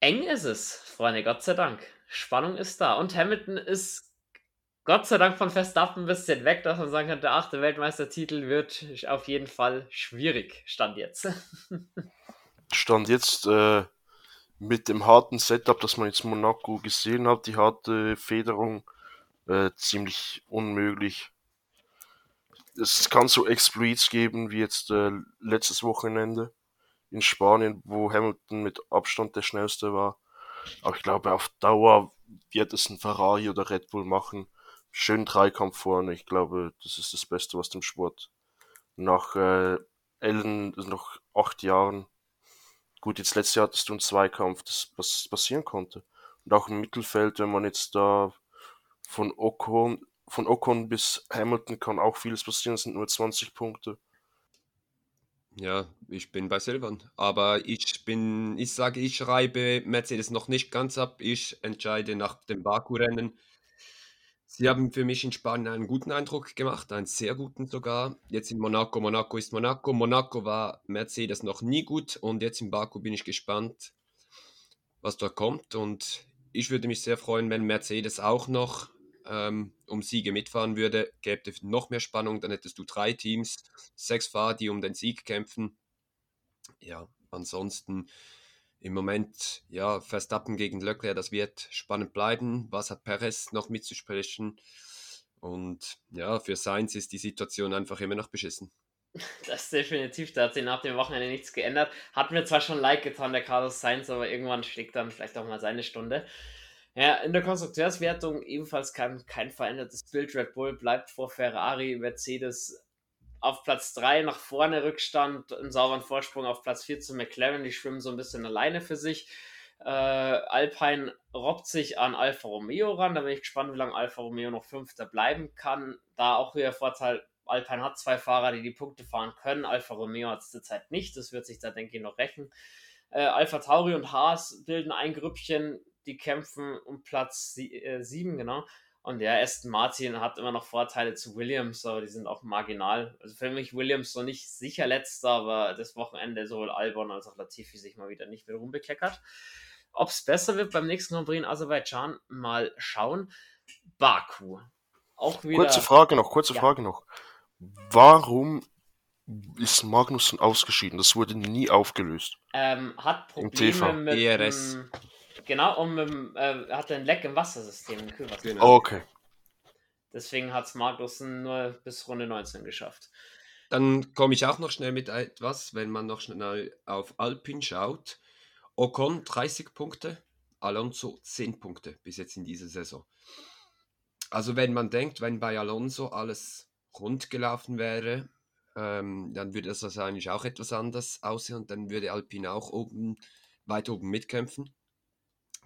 Speaker 1: Eng ist es, Freunde, Gott sei Dank. Spannung ist da. Und Hamilton ist Gott sei Dank von Verstappen ein bisschen weg, dass man sagen ach, der Weltmeistertitel wird auf jeden Fall schwierig, stand jetzt. *laughs*
Speaker 3: Stand jetzt äh, mit dem harten Setup, das man jetzt Monaco gesehen hat, die harte Federung, äh, ziemlich unmöglich. Es kann so Exploits geben wie jetzt äh, letztes Wochenende in Spanien, wo Hamilton mit Abstand der schnellste war. Aber ich glaube, auf Dauer wird es ein Ferrari oder Red Bull machen. Schön Dreikampf vorne. Ich glaube, das ist das Beste, was dem Sport nach äh, Ellen, noch acht Jahren Gut, jetzt letztes Jahr hattest du einen Zweikampf, das was passieren konnte. Und auch im Mittelfeld, wenn man jetzt da von Ocon, von Ocon bis Hamilton kann auch vieles passieren, es sind nur 20 Punkte.
Speaker 2: Ja, ich bin bei Silvan. Aber ich bin, ich sage, ich schreibe Mercedes noch nicht ganz ab. Ich entscheide nach dem Baku-Rennen. Sie haben für mich in Spanien einen guten Eindruck gemacht, einen sehr guten sogar. Jetzt in Monaco, Monaco ist Monaco. Monaco war Mercedes noch nie gut und jetzt in Baku bin ich gespannt, was da kommt. Und ich würde mich sehr freuen, wenn Mercedes auch noch ähm, um Siege mitfahren würde. Gäbe noch mehr Spannung, dann hättest du drei Teams, sechs Fahrer, die um den Sieg kämpfen. Ja, ansonsten im Moment, ja, Verstappen gegen Leclerc, das wird spannend bleiben. Was hat Perez noch mitzusprechen? Und ja, für Sainz ist die Situation einfach immer noch beschissen. *laughs*
Speaker 1: Das ist definitiv, da hat sich nach dem Wochenende nichts geändert. Hat mir zwar schon leid getan, der Carlos Sainz, aber irgendwann schlägt dann vielleicht auch mal seine Stunde. Ja, in der Konstrukteurswertung ebenfalls kein, kein verändertes Bild. Red Bull bleibt vor Ferrari, Mercedes auf Platz 3 nach vorne Rückstand, einen sauberen Vorsprung auf Platz 4 zu McLaren. Die schwimmen so ein bisschen alleine für sich. Äh, Alpine robbt sich an Alfa Romeo ran. Da bin ich gespannt, wie lange Alfa Romeo noch Fünfter bleiben kann. Da auch wieder Vorteil, Alpine hat zwei Fahrer, die die Punkte fahren können. Alfa Romeo hat es zurzeit nicht. Das wird sich da, denke ich, noch rächen. Äh, Alpha Tauri und Haas bilden ein Grüppchen, die kämpfen um Platz 7, genau. Und ja, Aston Martin hat immer noch Vorteile zu Williams, aber die sind auch marginal. Also für mich Williams noch nicht sicher letzter, aber das Wochenende sowohl Albon als auch Latifi sich mal wieder nicht mehr rumbekleckert. Ob es besser wird beim nächsten Grand Prix in Aserbaidschan, mal schauen. Baku. Auch wieder.
Speaker 3: Kurze Frage noch, kurze
Speaker 1: Ja.
Speaker 3: Frage noch. Warum ist Magnussen ausgeschieden? Das wurde nie aufgelöst.
Speaker 1: ähm, hat Probleme
Speaker 3: TV.
Speaker 1: mit
Speaker 2: ERS.
Speaker 1: dem, genau und mit äh, hat ein Leck im Wassersystem im Kühlwasser.
Speaker 2: Genau.
Speaker 3: Oh, okay.
Speaker 1: Deswegen hat es Magnussen nur bis Runde 19 geschafft.
Speaker 2: Dann komme ich auch noch schnell mit etwas, wenn man noch schnell auf Alpin schaut. Ocon 30 Punkte, Alonso 10 Punkte bis jetzt in dieser Saison. Also wenn man denkt, wenn bei Alonso alles rund gelaufen wäre, ähm, dann würde das wahrscheinlich auch etwas anders aussehen und dann würde Alpine auch oben, weit oben mitkämpfen.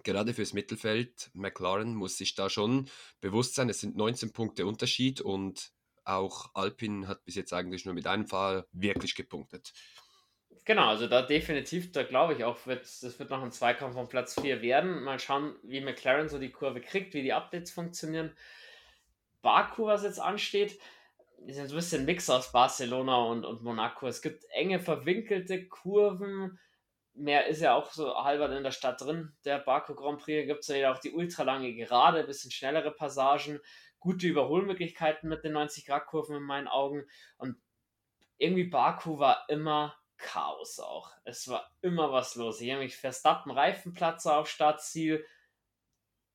Speaker 2: Gerade fürs Mittelfeld, McLaren muss sich da schon bewusst sein, es sind 19 Punkte Unterschied und auch Alpine hat bis jetzt eigentlich nur mit einem Fahrer wirklich gepunktet.
Speaker 1: Genau, also da definitiv, da glaube ich auch, wird, das wird noch ein Zweikampf von Platz 4 werden. Mal schauen, wie McLaren so die Kurve kriegt, wie die Updates funktionieren. Baku, was jetzt ansteht, ist ein bisschen Mix aus Barcelona und, und Monaco. Es gibt enge, verwinkelte Kurven. Mehr ist ja auch so halber in der Stadt drin. Der Baku Grand Prix gibt es ja auch die ultralange Gerade, ein bisschen schnellere Passagen, gute Überholmöglichkeiten mit den 90-Grad-Kurven in meinen Augen. Und irgendwie Baku war immer Chaos auch. Es war immer was los. Ich habe mich Verstappen Reifenplatzer auf Startziel.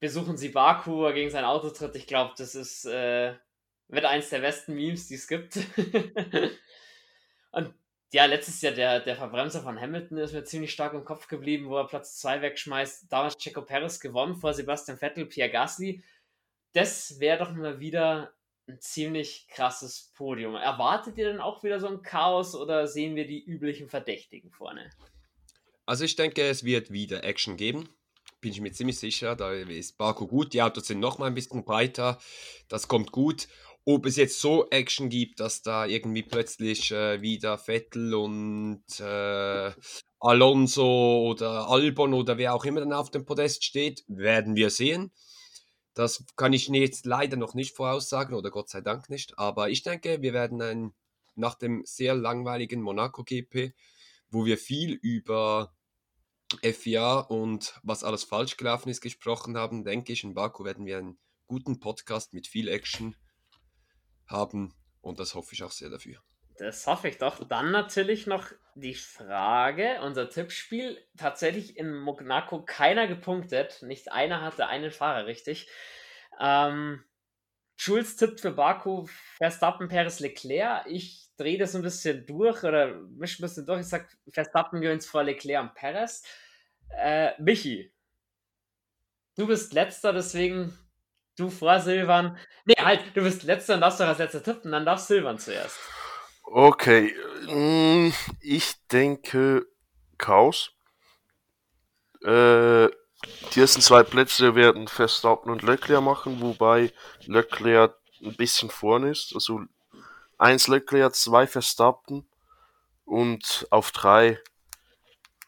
Speaker 1: Besuchen Sie Baku, gegen sein Auto tritt. Ich glaube, das ist äh, wird eins der besten Memes, die es gibt. *laughs* und ja, letztes Jahr der, der Verbremser von Hamilton ist mir ziemlich stark im Kopf geblieben, wo er Platz 2 wegschmeißt. Damals Checo Perez gewonnen vor Sebastian Vettel, Pierre Gasly. Das wäre doch mal wieder ein ziemlich krasses Podium. Erwartet ihr denn auch wieder so ein Chaos oder sehen wir die üblichen Verdächtigen vorne?
Speaker 2: Also ich denke, es wird wieder Action geben. Bin ich mir ziemlich sicher. Da ist Baku gut. Die Autos sind noch mal ein bisschen breiter. Das kommt gut ob es jetzt so Action gibt, dass da irgendwie plötzlich äh, wieder Vettel und äh, Alonso oder Albon oder wer auch immer dann auf dem Podest steht, werden wir sehen. Das kann ich jetzt leider noch nicht voraussagen oder Gott sei Dank nicht. Aber ich denke, wir werden ein, nach dem sehr langweiligen Monaco GP, wo wir viel über FIA und was alles falsch gelaufen ist gesprochen haben, denke ich, in Baku werden wir einen guten Podcast mit viel Action haben und das hoffe ich auch sehr dafür.
Speaker 1: Das hoffe ich doch. Dann natürlich noch die Frage, unser Tippspiel, tatsächlich in Monaco keiner gepunktet, nicht einer hatte einen Fahrer richtig. Ähm, Jules tippt für Baku Verstappen, Perez, Leclerc. Ich drehe das ein bisschen durch oder mische ein bisschen durch. Ich sage, Verstappen gewinnt vor Leclerc und Perez. Äh, Michi, du bist letzter, deswegen Du vor Silvan. Nee, halt, du bist letzter und darfst doch als letzter tippen, dann darf Silvan zuerst.
Speaker 3: Okay, mm, ich denke Chaos. Äh, die ersten zwei Plätze werden Verstappen und Leclerc machen, wobei Leclerc ein bisschen vorne ist. Also eins Leclerc, zwei Verstappen und auf drei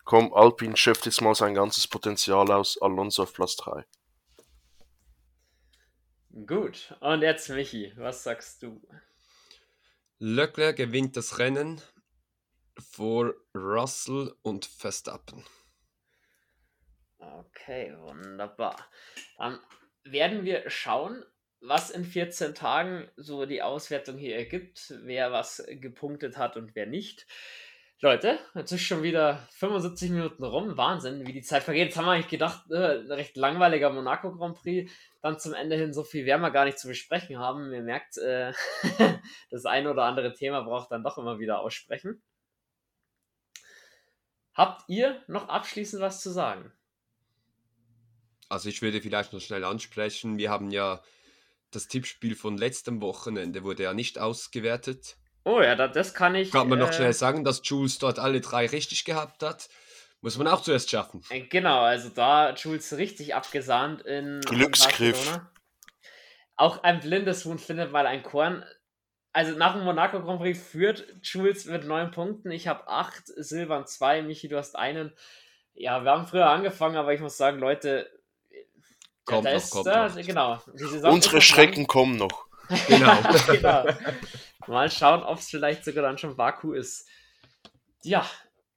Speaker 3: kommt Alpine schöpft jetzt mal sein ganzes Potenzial aus. Alonso auf Platz 3.
Speaker 1: Gut, und jetzt Michi, was sagst du?
Speaker 2: Leclerc gewinnt das Rennen vor Russell und Verstappen.
Speaker 1: Okay, wunderbar. Dann werden wir schauen, was in 14 Tagen so die Auswertung hier ergibt, wer was gepunktet hat und wer nicht. Leute, jetzt ist schon wieder 75 Minuten rum. Wahnsinn, wie die Zeit vergeht. Jetzt haben wir eigentlich gedacht, äh, ein recht langweiliger Monaco Grand Prix. Dann zum Ende hin so viel werden wir gar nicht zu besprechen haben. Ihr merkt, äh, *laughs* das eine oder andere Thema braucht dann doch immer wieder aussprechen. Habt ihr noch abschließend was zu sagen?
Speaker 2: Also ich würde vielleicht noch schnell ansprechen. Wir haben ja das Tippspiel von letztem Wochenende wurde ja nicht ausgewertet.
Speaker 1: Oh ja, das kann ich.
Speaker 2: Kann man noch äh, schnell sagen, dass Jules dort alle drei richtig gehabt hat. Muss man auch zuerst schaffen.
Speaker 1: Äh, genau, also da Jules richtig abgesahnt in
Speaker 3: Glücksgriff.
Speaker 1: Auch ein blindes Huhn findet mal ein Korn. Also nach dem Monaco Grand Prix führt Jules mit neun Punkten. Ich habe acht, Silvan zwei, Michi, du hast einen. Ja, wir haben früher angefangen, aber ich muss sagen, Leute,
Speaker 2: kommt noch, kommt da, noch.
Speaker 1: Genau.
Speaker 3: Unsere Schrecken lang. kommen noch.
Speaker 1: Genau. *laughs* genau. Mal schauen, ob es vielleicht sogar dann schon Baku ist. Ja,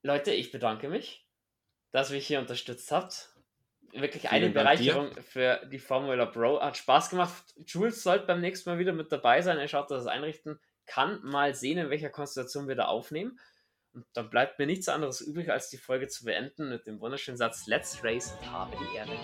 Speaker 1: Leute, ich bedanke mich, dass ihr mich hier unterstützt habt. Wirklich Vielen eine Bereicherung für die Formula Pro. Hat Spaß gemacht. Jules sollte beim nächsten Mal wieder mit dabei sein. Er schaut, dass er es einrichten kann. Mal sehen, in welcher Konstellation wir da aufnehmen. Und dann bleibt mir nichts anderes übrig, als die Folge zu beenden mit dem wunderschönen Satz: Let's race und habe die Erde.